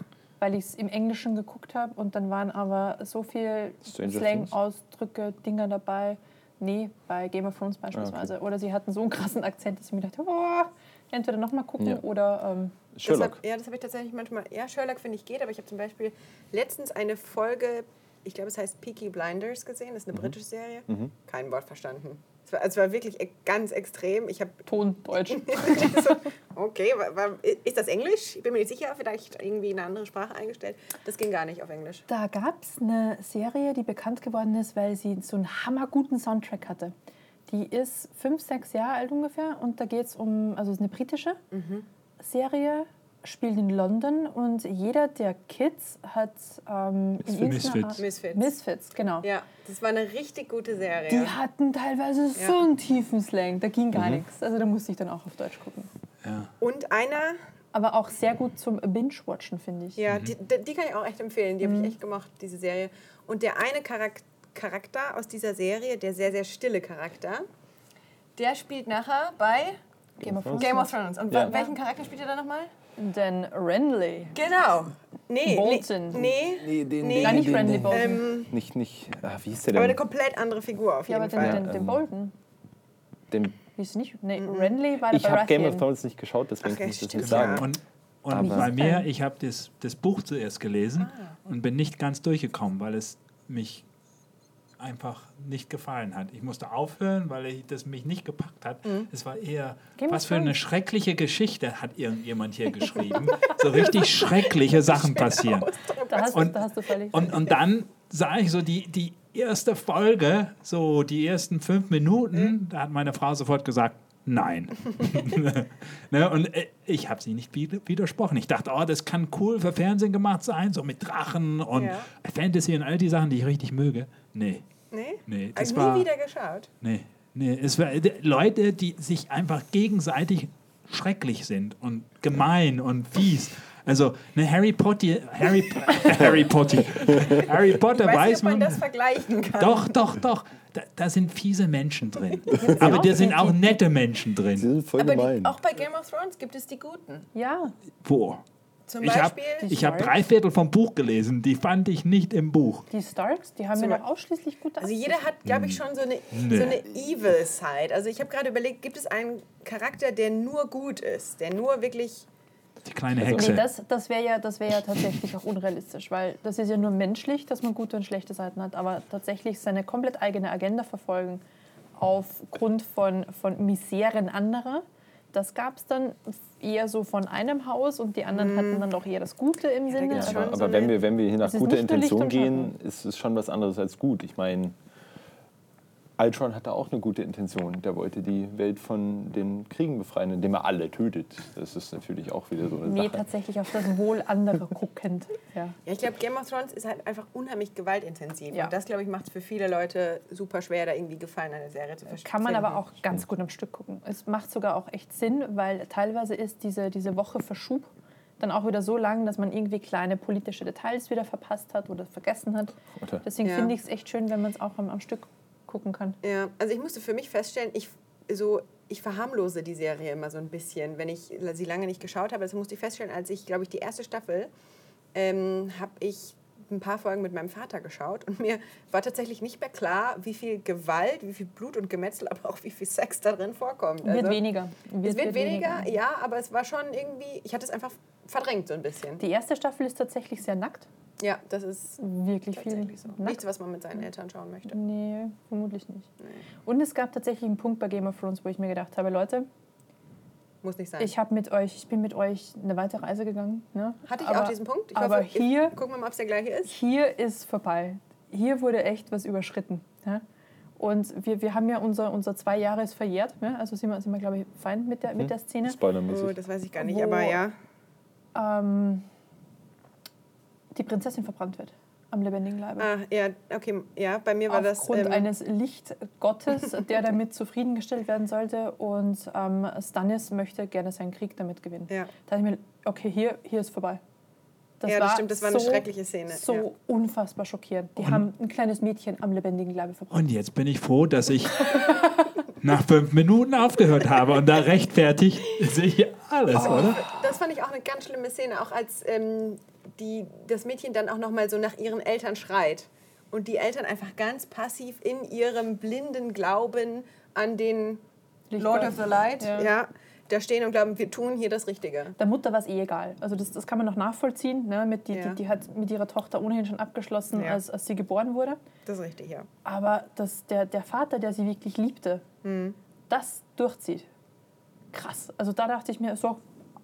Weil ich es im Englischen geguckt habe und dann waren aber so viel Stranger Slang, Things? Ausdrücke, Dinger dabei. Nee, bei Game of Ah, Thrones beispielsweise. Oder sie hatten so einen krassen Akzent, dass ich mir dachte, oh, entweder nochmal gucken Ja. oder ähm, Sherlock. Das hab, ja, das habe ich tatsächlich manchmal. Ja, Sherlock finde ich geht, aber ich habe zum Beispiel letztens eine Folge, ich glaube, es heißt Peaky Blinders gesehen. Das ist Mhm. eine britische Serie. Kein Wort verstanden. Es war, es war wirklich e- ganz extrem. Ich habe Ton Deutsch. so, okay, ist das Englisch? Ich bin mir nicht sicher, vielleicht irgendwie in eine andere Sprache eingestellt. Das ging gar nicht auf Englisch. Da gab es eine Serie, die bekannt geworden ist, weil sie so einen hammerguten Soundtrack hatte. Die ist fünf, sechs Jahre alt ungefähr und da geht es um, also es ist eine britische Serie, spielt in London und jeder der Kids hat ähm, in irgendeiner Misfits. Art- Misfits. Misfits, genau. Ja, das war eine richtig gute Serie. Die hatten teilweise so Ja. einen tiefen Slang, da ging Mhm. gar nichts. Also da musste ich dann auch auf Deutsch gucken. Ja. Und einer, Aber auch sehr gut zum Binge-Watchen, finde ich. ja, die, die die kann ich auch echt empfehlen. Die habe Mhm. ich echt gemacht, diese Serie. Und der eine Charak Charakter aus dieser Serie, der sehr, sehr stille Charakter, der spielt nachher bei Game of Thrones. Game of Thrones. Und Ja. welchen Charakter spielt er da nochmal? Denn Renly. Genau. Nee, Bolton. Nee, Nee, den, Nee. Gar nicht Renly Bolton. ähm, Nicht, nicht. Ah, wie hieß der aber eine denn? komplett andere Figur auf ja, jeden aber den, Fall. den, den ähm, Bolton. den Hieß nicht? Nee, Renly war der ich habe Game of. Thrones nicht geschaut, deswegen Ach, kann ich das nicht sagen. ja. Und, und bei mir, ich habe das, das Buch zuerst gelesen Ah, und bin nicht ganz durchgekommen, weil es mich einfach nicht gefallen hat. Ich musste aufhören, weil ich, das mich nicht gepackt hat. Mhm. Es war eher, Game was für eine schreckliche Geschichte hat irgendjemand hier geschrieben. so richtig schreckliche Sachen passieren. Da hast, Und- da hast du völlig Und, und dann sah ich so die, die erste Folge, so die ersten fünf Minuten, da hat meine Frau sofort gesagt, Nein. ne, und äh, ich habe sie nicht widersprochen. Ich dachte, oh, das kann cool für Fernsehen gemacht sein, so mit Drachen und Ja. Fantasy und all die Sachen, die ich richtig möge. Nee. Nee? Nee, das ich war. nie wieder geschaut. Nee, nee. Es war äh, Leute, die sich einfach gegenseitig schrecklich sind und gemein und fies. Also, ne, Harry Potter, Harry, Harry Potter, Harry Potter Ich weiß weiß nicht, ob man man. das vergleichen kann. Doch, doch, doch. Da, da sind fiese Menschen drin. Aber da sind auch nette Menschen Sie drin. sind voll Aber gemein. die, auch bei Game of Thrones gibt es die Guten. Ja, Wo? Zum Ich habe Beispiel. ich hab drei Viertel vom Buch gelesen. Die fand ich nicht im Buch. die Starks, die haben Zum ja noch ausschließlich gute Also jeder hat, glaube ich, schon so eine, Nee. so eine Evil Side. Also ich habe gerade überlegt, gibt es einen Charakter, der nur gut ist, der nur wirklich Die kleine Also- Hexe. Nee, das, das wäre ja, das wär ja tatsächlich auch unrealistisch, weil das ist ja nur menschlich, dass man gute und schlechte Seiten hat, aber tatsächlich seine komplett eigene Agenda verfolgen aufgrund von, von Miseren anderer, das gab es dann eher so von einem Haus und die anderen hatten dann doch eher das Gute im da Sinne. aber- aber so aber wenn, wir, wenn wir hier nach guter Intention gehen, ist es schon was anderes als gut. Ich meine, Ultron hatte auch eine gute Intention. Der wollte die Welt von den Kriegen befreien, indem er alle tötet. Das ist natürlich auch wieder so eine Nee, Sache. tatsächlich auf das Wohl anderer guckend. Ja. Ja, ich glaube, Game of Thrones ist halt einfach unheimlich gewaltintensiv. Ja. Und das, glaube ich, macht es für viele Leute super schwer, da irgendwie Gefallen an der Serie zu verstehen. Kann man aber auch ganz gut am Stück gucken. Es macht sogar auch echt Sinn, weil teilweise ist diese, diese Woche Verschub dann auch wieder so lang, dass man irgendwie kleine politische Details wieder verpasst hat oder vergessen hat. Deswegen Ja. finde ich es echt schön, wenn man es auch am, am Stück gucken kann. Ja, also ich musste für mich feststellen, ich, so, ich verharmlose die Serie immer so ein bisschen, wenn ich sie lange nicht geschaut habe. Das musste ich feststellen, als ich, glaube ich, die erste Staffel ähm, habe ich ein paar Folgen mit meinem Vater geschaut und mir war tatsächlich nicht mehr klar, wie viel Gewalt, wie viel Blut und Gemetzel, aber auch wie viel Sex da drin vorkommt. Wird Also, weniger. Es wird weniger, ja, aber es war schon irgendwie, ich hatte es einfach verdrängt so ein bisschen. Die erste Staffel ist tatsächlich sehr nackt. Ja, das ist Wirklich viel so. Nichts, was man mit seinen Eltern schauen möchte. Nee, vermutlich nicht. Und es gab tatsächlich einen Punkt bei Game of Thrones, wo ich mir gedacht habe, Leute, Muss nicht sein. ich, hab mit euch, ich bin mit euch eine weite Reise gegangen. Ne? Hatte ich aber, auch diesen Punkt? Ich aber hoffe, hier, gucken wir mal, ob es der gleiche ist. hier ist vorbei. Hier wurde echt was überschritten. Ja? Und wir, wir haben ja unser, unser zwei Jahre ist verjährt. Ja? Also sind wir, sind wir glaube ich, fein mit der, mit der Szene. Spoilermäßig. Oh, das weiß ich gar nicht, Wo- aber ja. Ähm, die Prinzessin verbrannt wird am lebendigen Leibe. Ah, ja, okay, ja, bei mir war das. Aufgrund ähm, eines Lichtgottes, der damit zufriedengestellt werden sollte. Und ähm, Stannis möchte gerne seinen Krieg damit gewinnen. Ja. Da dachte ich mir, okay, hier, hier ist vorbei. Das Ja, das stimmt, das war eine schreckliche Szene, So ja. unfassbar schockierend. Die haben ein kleines Mädchen am lebendigen Leibe verbrannt. Und jetzt bin ich froh, dass ich nach fünf Minuten aufgehört habe. Und da rechtfertigt sich alles, oder? Das fand ich auch eine ganz schlimme Szene, auch als ähm, die, das Mädchen dann auch noch mal so nach ihren Eltern schreit. Und die Eltern einfach ganz passiv in ihrem blinden Glauben an den. Lord of the Light Ja. ja. da stehen und glauben, wir tun hier das Richtige. Der Mutter war es eh egal. Also das, das kann man noch nachvollziehen. Ne? Mit die, Ja. die, die hat mit ihrer Tochter ohnehin schon abgeschlossen, Ja. als, als sie geboren wurde. Das ist richtig, ja. Aber dass der, der Vater, der sie wirklich liebte, Hm. das durchzieht. Krass. Also da dachte ich mir, so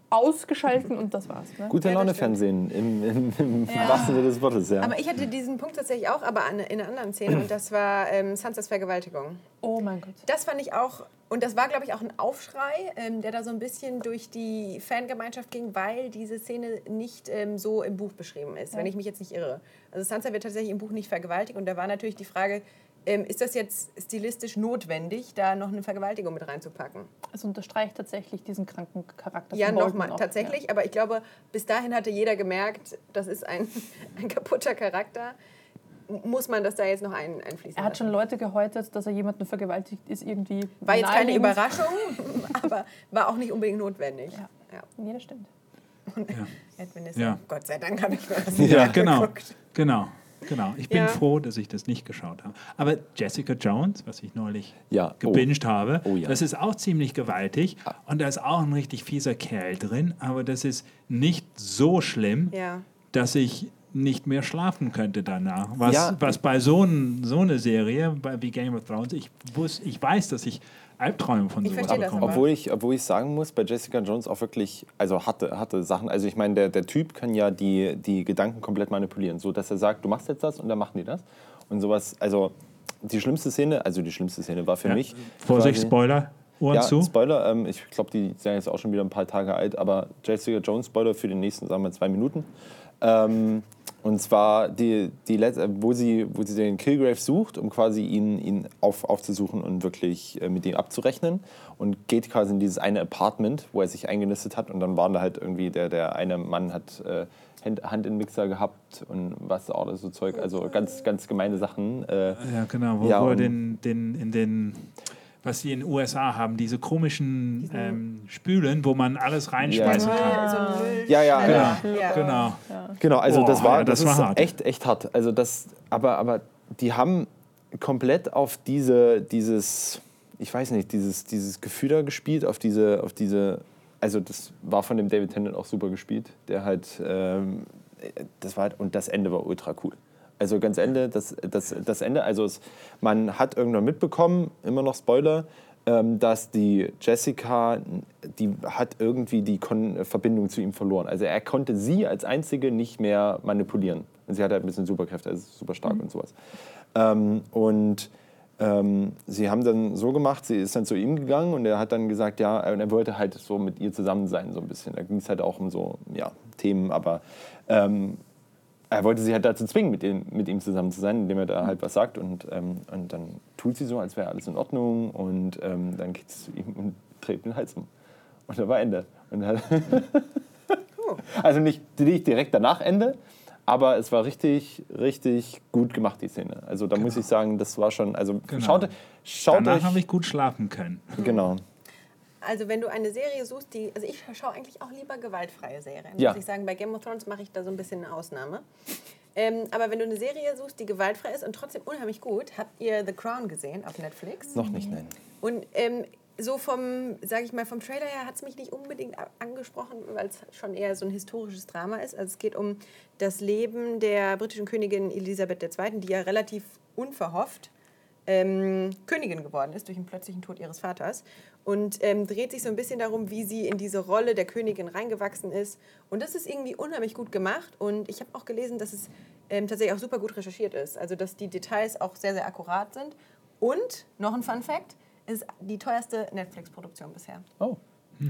ausgeschalten und das war's. Ne? Gute Ja, Laune. Fernsehen im, im, im wahrsten Sinne des Wortes, ja. Aber ich hatte diesen Punkt tatsächlich auch, aber an, in einer anderen Szene. Und das war ähm, Sansas Vergewaltigung. Oh mein Gott. Das fand ich auch, und das war, glaube ich, auch ein Aufschrei, ähm, der da so ein bisschen durch die Fangemeinschaft ging, weil diese Szene nicht ähm, so im Buch beschrieben ist, wenn ich mich jetzt nicht irre. Also Sansa wird tatsächlich im Buch nicht vergewaltigt und da war natürlich die Frage, ähm, ist das jetzt stilistisch notwendig, da noch eine Vergewaltigung mit reinzupacken? Es unterstreicht tatsächlich diesen kranken Charakter. Ja, nochmal, tatsächlich. Aber ich glaube, bis dahin hatte jeder gemerkt, das ist ein, ein kaputter Charakter. Muss man das da jetzt noch ein, einfließen Er hat lassen? schon Leute gehäutet, dass er jemanden vergewaltigt, ist irgendwie. War jetzt keine. Überraschung, aber war auch nicht unbedingt notwendig. Ja. Ja. Nee, das stimmt. Edwin ist Ja. Gott sei Dank habe ich mir das Ja, genau. angeguckt. Genau. Genau. Ich bin Ja. froh, dass ich das nicht geschaut habe. Aber Jessica Jones, was ich neulich Ja. Oh. gebinged habe, Oh ja. das ist auch ziemlich gewaltig. Und da ist auch ein richtig fieser Kerl drin. Aber das ist nicht so schlimm, Ja. dass ich nicht mehr schlafen könnte danach. Was, Ja. was bei so, ein, so einer Serie bei, wie Game of Thrones, ich, wus, ich weiß, dass ich Albträume von Ich sowas verstehe das bekomme. aber. Obwohl ich, obwohl ich sagen muss, bei Jessica Jones auch wirklich, also hatte, hatte Sachen, also ich meine, der, der Typ kann ja die, die Gedanken komplett manipulieren, so dass er sagt, du machst jetzt das und dann machen die das. Und sowas, also die schlimmste Szene, also die schlimmste Szene war für Ja. mich. Vorsicht, quasi- Spoiler. Ohren ja, zu. Spoiler, ähm, ich glaube, die sind jetzt auch schon wieder ein paar Tage alt, aber Jessica Jones Spoiler für die nächsten, sagen wir, zwei Minuten. Ähm, und zwar, die, die letzte, wo, sie, wo sie den Kilgrave sucht, um quasi ihn, ihn auf, aufzusuchen und wirklich äh, mit ihm abzurechnen. Und geht quasi in dieses eine Apartment, wo er sich eingenistet hat. Und dann waren da halt irgendwie, der, der eine Mann hat äh, Hand, in den Mixer gehabt und was auch so Zeug. Also ganz, ganz gemeine Sachen. Äh, Ja, genau, wo, Ja, wo er den, den, in den, was die in den USA haben, diese komischen ähm, Spülen, wo man alles reinschmeißen Ja. kann. Ja, ja, schneller. Genau, Ja. genau. Genau, also Boah, das war, ja, das das war ist hart. echt, echt hart. Also das, aber, aber die haben komplett auf diese, dieses, ich weiß nicht, dieses, dieses Gefühl da gespielt, auf diese, auf diese, also das war von dem David Tennant auch super gespielt, der halt, ähm, das war halt, und das Ende war ultra cool. Also ganz Ende, das, das, das Ende, also es, man hat irgendwann mitbekommen, immer noch Spoiler, ähm, dass die Jessica, die hat irgendwie die Kon Verbindung zu ihm verloren. Also er konnte sie als Einzige nicht mehr manipulieren. Und sie hat halt ein bisschen Superkräfte, also super stark und sowas. Ähm, und ähm, sie haben dann so gemacht, sie ist dann zu ihm gegangen und er hat dann gesagt, ja, und er wollte halt so mit ihr zusammen sein, so ein bisschen. Da ging es halt auch um so, ja, Themen, aber ähm, er wollte sie halt dazu zwingen, mit ihm, mit ihm zusammen zu sein, indem er da halt was sagt. Und, ähm, und dann tut sie so, als wäre alles in Ordnung. Und ähm, dann geht sie zu ihm und dreht den Hals um. Und da war Ende. Und dann, also nicht, nicht direkt danach Ende, aber es war richtig, richtig gut gemacht, die Szene. Also da muss ich sagen, das war schon. Also Genau. schaut, schaut Danach habe ich gut schlafen können. Genau. Also wenn du eine Serie suchst, die, also ich schaue eigentlich auch lieber gewaltfreie Serien. Ja. Muss ich sagen, bei Game of Thrones mache ich da so ein bisschen eine Ausnahme. Ähm, aber wenn du eine Serie suchst, die gewaltfrei ist und trotzdem unheimlich gut, habt ihr The Crown gesehen auf Netflix? Noch nicht, nein. Und ähm, so vom, sage ich mal, vom Trailer her hat es mich nicht unbedingt angesprochen, weil es schon eher so ein historisches Drama ist. Also es geht um das Leben der britischen Königin Elisabeth II., die ja relativ unverhofft ähm, Königin geworden ist durch den plötzlichen Tod ihres Vaters und ähm, dreht sich so ein bisschen darum, wie sie in diese Rolle der Königin reingewachsen ist. Und das ist irgendwie unheimlich gut gemacht und ich habe auch gelesen, dass es ähm, tatsächlich auch super gut recherchiert ist. Also dass die Details auch sehr, sehr akkurat sind. Und noch ein Fun Fact, es ist die teuerste Netflix-Produktion bisher. Oh.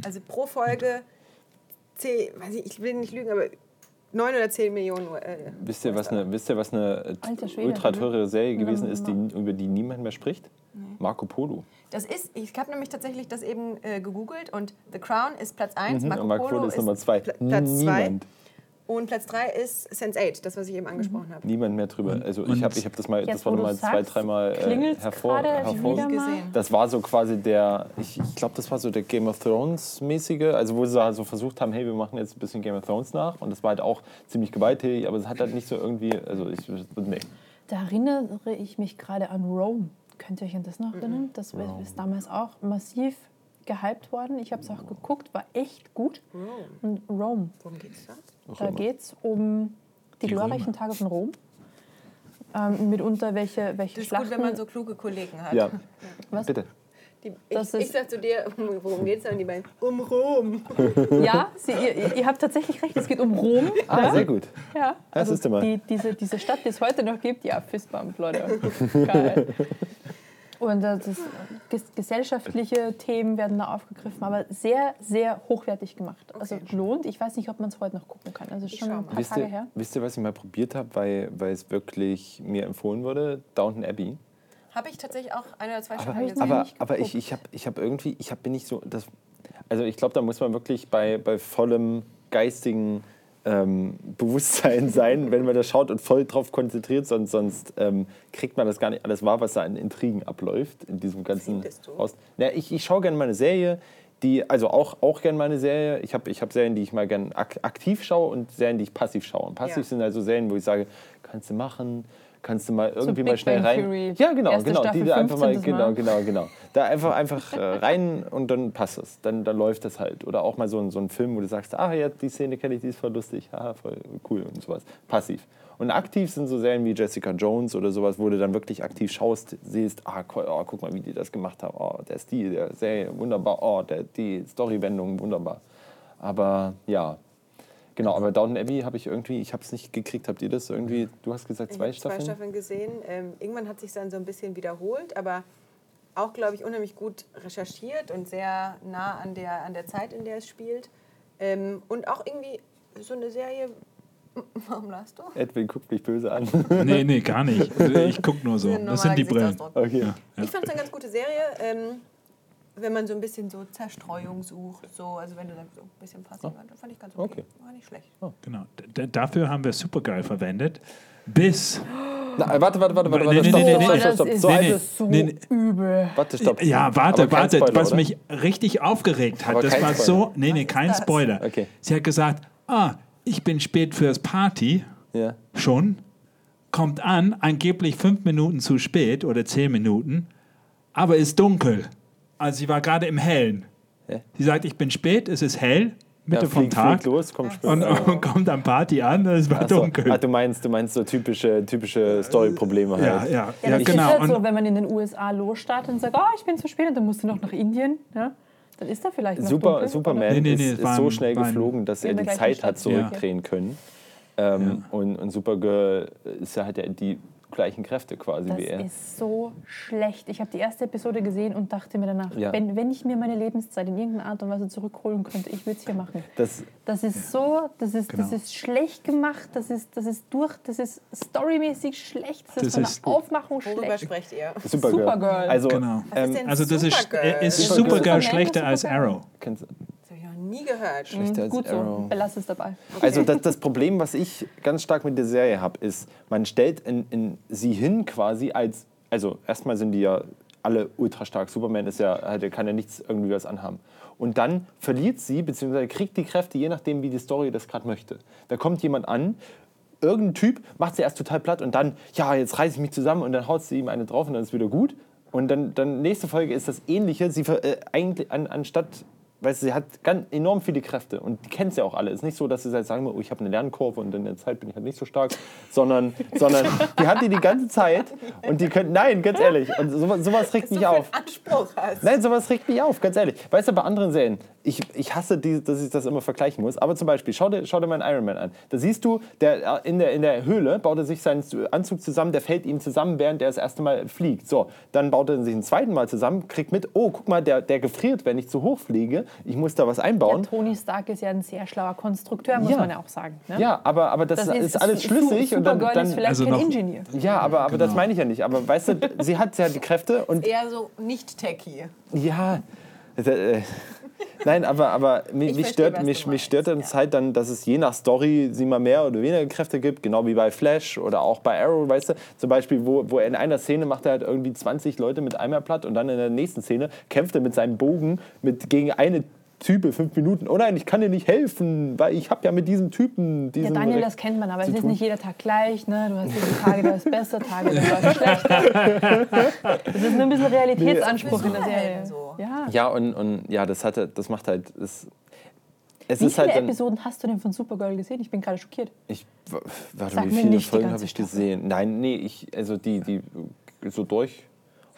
Also pro Folge, 10, weiß ich, ich will nicht lügen, aber 9 oder 10 Millionen. Äh, Wisst ihr, was eine, wisst ihr, was eine ultra teure Serie gewesen Ja, ist, die, über die niemand mehr spricht? Marco Polo. Das ist, ich habe nämlich tatsächlich das eben äh, gegoogelt und The Crown ist Platz 1, Mhm, Marco, und Marco Polo, Polo ist Nummer zwei. Pla Platz 2 Niemand. und Platz 3 ist Sense8, das, was ich eben angesprochen habe. Niemand mehr drüber. Also ich habe ich hab das mal, Jetzt, das war wo noch du mal zwei, dreimal äh, hervor, hervor. Das war so quasi der, ich, ich glaube, das war so der Game of Thrones mäßige, also wo sie also versucht haben, hey, wir machen jetzt ein bisschen Game of Thrones nach und das war halt auch ziemlich gewalttätig, aber es hat halt nicht so irgendwie, also ich, nee. Da erinnere ich mich gerade an Rome. Könnt ihr euch an das noch erinnern? Das ist damals auch massiv gehypt worden. Ich habe es auch geguckt, war echt gut. Und Rome, Worum geht's da? da geht es um die, Die glorreichen Römer. Tage von Rom. Ähm, mitunter welche, welche Das ist Schlachten. gut, wenn man so kluge Kollegen hat. Ja, Was? bitte. Die, Das ich, ich sag zu dir, worum geht's da? Und die beiden, um Rom. Ja, sie, ihr, ihr habt tatsächlich recht, es geht um Rom. Ah, sehr gut. Ja, Das also ist immer. die, diese, diese Stadt, die es heute noch gibt, ja, Fistbump, Leute. Geil. Und äh, das, ges gesellschaftliche Themen werden da aufgegriffen, aber sehr, sehr hochwertig gemacht. Also lohnt. Ich weiß nicht, ob man es heute noch gucken kann. Also schon schau ein mal. paar Wisst Tage ihr, her. wisst ihr, was ich mal probiert habe, weil, weil es wirklich mir empfohlen wurde? Downton Abbey. Habe ich tatsächlich auch ein oder zwei Aber, Staffeln gesehen. aber, aber ich, ich habe ich hab irgendwie, ich hab, bin nicht so, das, also ich glaube, da muss man wirklich bei, bei vollem geistigen ähm, Bewusstsein sein, wenn man das schaut und voll drauf konzentriert, sonst, sonst ähm, kriegt man das gar nicht alles wahr, was da an Intrigen abläuft in diesem ganzen? Haus. Ja, ich, ich schaue gerne mal eine Serie, die, also auch, auch gerne mal eine Serie. Ich habe ich hab Serien, die ich mal gerne ak aktiv schaue und Serien, die ich passiv schaue. Und passiv Ja. sind also Serien, wo ich sage, kannst du machen, kannst du mal irgendwie Big mal schnell Bang rein. Theory, ja, genau, erste genau. Staffel, die da einfach mal, 15. genau, genau, genau. Da einfach, einfach äh, rein und dann passt es. Dann, dann läuft das halt. Oder auch mal so ein, so ein Film, wo du sagst, ah ja, die Szene kenne ich, die ist voll lustig, ah, voll cool und sowas. Passiv. Und aktiv sind so Serien wie Jessica Jones oder sowas, wo du dann wirklich aktiv schaust, siehst, ah, cool, oh, guck mal, wie die das gemacht haben. Oh, der Stil der Serie, wunderbar. Oh, der, die Storywendung, wunderbar. Aber ja, genau. Aber Downton Abbey habe ich irgendwie, ich habe es nicht gekriegt. Habt ihr das irgendwie, du hast gesagt Ich zwei habe zwei Staffeln? Staffeln gesehen. Ähm, irgendwann hat sich dann so ein bisschen wiederholt, aber auch, glaube ich, unheimlich gut recherchiert und sehr nah an der, an der Zeit, in der es spielt. Ähm, und auch irgendwie so eine Serie. Warum lachst du? Edwin guckt mich böse an. Nee, nee, gar nicht. Ich gucke nur so. Das sind die Brillen. Okay. Ja. Ich fand es eine ganz gute Serie, ähm, wenn man so ein bisschen so Zerstreuung sucht. So, also wenn du dann so ein bisschen passiv warst, fand ich ganz okay. Okay. War nicht schlecht. Genau. D dafür haben wir Supergeil verwendet. Bis. Na, warte, warte, warte, warte, Nee, warte, nee, nee, stopp, nee, stopp, stopp, stopp. ist So Nee, nee. ist- so Nee, nee. übel. Warte, stopp. Ja, warte, warte. Spoiler, was oder? mich richtig aufgeregt hat, das war Spoiler. so. Nee, nee, kein? Spoiler. Okay. Sie hat gesagt: Ah, ich bin spät fürs Party. Ja. Schon. Kommt an, angeblich fünf Minuten zu spät oder zehn Minuten, aber ist dunkel. Also sie war gerade im Hellen. Hä? Sie sagt, ich bin spät, es ist hell, Mitte ja, vom Tag. Los, komm später. Und, und kommt am Party an, es war so. dunkel. Ah, du meinst, du meinst so typische, typische Story-Probleme halt. ja, ja, Ja, ja, das ist genau. halt so, wenn man in den USA losstartet und sagt, oh, ich bin zu spät und dann musst du noch nach Indien, ja, dann ist da vielleicht noch Super, dunkel, Superman? Nee, nee, nee, ist, ist so schnell geflogen, dass er die Zeit hat zurückdrehen können. Ähm, und, und Supergirl ist ja halt ja die gleichen Kräfte quasi Das wie er. ist so schlecht. Ich habe die erste Episode gesehen und dachte mir danach, Ja. wenn, wenn ich mir meine Lebenszeit in irgendeiner Art und Weise zurückholen könnte, ich würde es hier machen. Das, Das ist so, das ist, das Genau. ist schlecht gemacht, das ist, das ist durch, das ist storymäßig schlecht, das, Das ist von ist- der Aufmachung Worüber schlecht. sprecht ihr? Supergirl. Supergirl. Also, genau. Was ist ähm, denn Also das ist, Supergirl? ist Supergirl. Supergirl schlechter als. Arrow. kennst- nie gehört. schlechter als Gut so, Arrow. belass es dabei. Also das, das Problem, was ich ganz stark mit der Serie habe, ist, man stellt in, in sie hin quasi als, also erstmal sind die ja alle ultra stark. Superman ist ja, halt, kann ja nichts irgendwie was anhaben. Und dann verliert sie, beziehungsweise kriegt die Kräfte, je nachdem, wie die Story das gerade möchte. Da kommt jemand an, irgendein Typ macht sie erst total platt und dann, ja, jetzt reiße ich mich zusammen und dann haut sie ihm eine drauf und dann ist wieder gut. Und dann, dann nächste Folge ist das Ähnliche. Sie äh, eigentlich an, anstatt, weißt du, sie hat ganz enorm viele Kräfte und die kennt sie auch alle. Es ist nicht so, dass sie halt sagen, oh, ich habe eine Lernkurve und in der Zeit bin ich halt nicht so stark, sondern, sondern die hat die die ganze Zeit und die können, nein, ganz ehrlich, und sowas, sowas regt mich so auf. Anspruch hast. Nein, sowas regt mich auf, ganz ehrlich. Weißt du, bei anderen Serien, ich, ich hasse, die, dass ich das immer vergleichen muss, aber zum Beispiel, schau dir, schau dir mal einen Iron Man an. Da siehst du, der, äh, in, der, in der Höhle baut er sich seinen Anzug zusammen, der fällt ihm zusammen, während er das erste Mal fliegt. So, dann baut er sich ein zweites Mal zusammen, kriegt mit, oh, guck mal, der, der gefriert, wenn ich zu hoch fliege, ich muss da was Ja, einbauen. Tony Stark ist ja ein sehr schlauer Konstrukteur, muss Ja. man ja auch sagen. Ne? Ja, aber, aber das, Das ist, alles schlüssig. Und dann, dann, ist vielleicht Also kein noch- Ingenieur. ja, aber, aber das Genau. meine ich ja nicht. Aber weißt du, sie hat ja die Kräfte und Eher so nicht techy. Ja, äh, nein, aber, aber mich, Ich mich verstehe, stört, mich, mich stört dann halt dann, dass es je nach Story sie mal mehr oder weniger Kräfte gibt, genau wie bei Flash oder auch bei Arrow, weißt du, zum Beispiel, wo, wo er in einer Szene macht er halt irgendwie 20 Leute mit einmal platt und dann in der nächsten Szene kämpft er mit seinem Bogen mit, gegen eine Type fünf Minuten. Oh nein, ich kann dir nicht helfen, weil ich habe ja mit diesem Typen Ja, diesen Daniel, das kennt man, aber es ist tun. nicht jeder Tag gleich. Ne? Du hast diese Tage, da ist besser, Tage, da ist schlechter. Das ist nur ein bisschen Realitätsanspruch in der Serie. So. Ja. Ja, und, und ja, das, hatte, das macht halt. Das, es Wie ist viele halt dann, Episoden hast du denn von Supergirl gesehen? Ich bin gerade schockiert. Ich, warte, Sag wie viele Folgen habe ich gesehen? Nein, nee, ich, also die, die so durch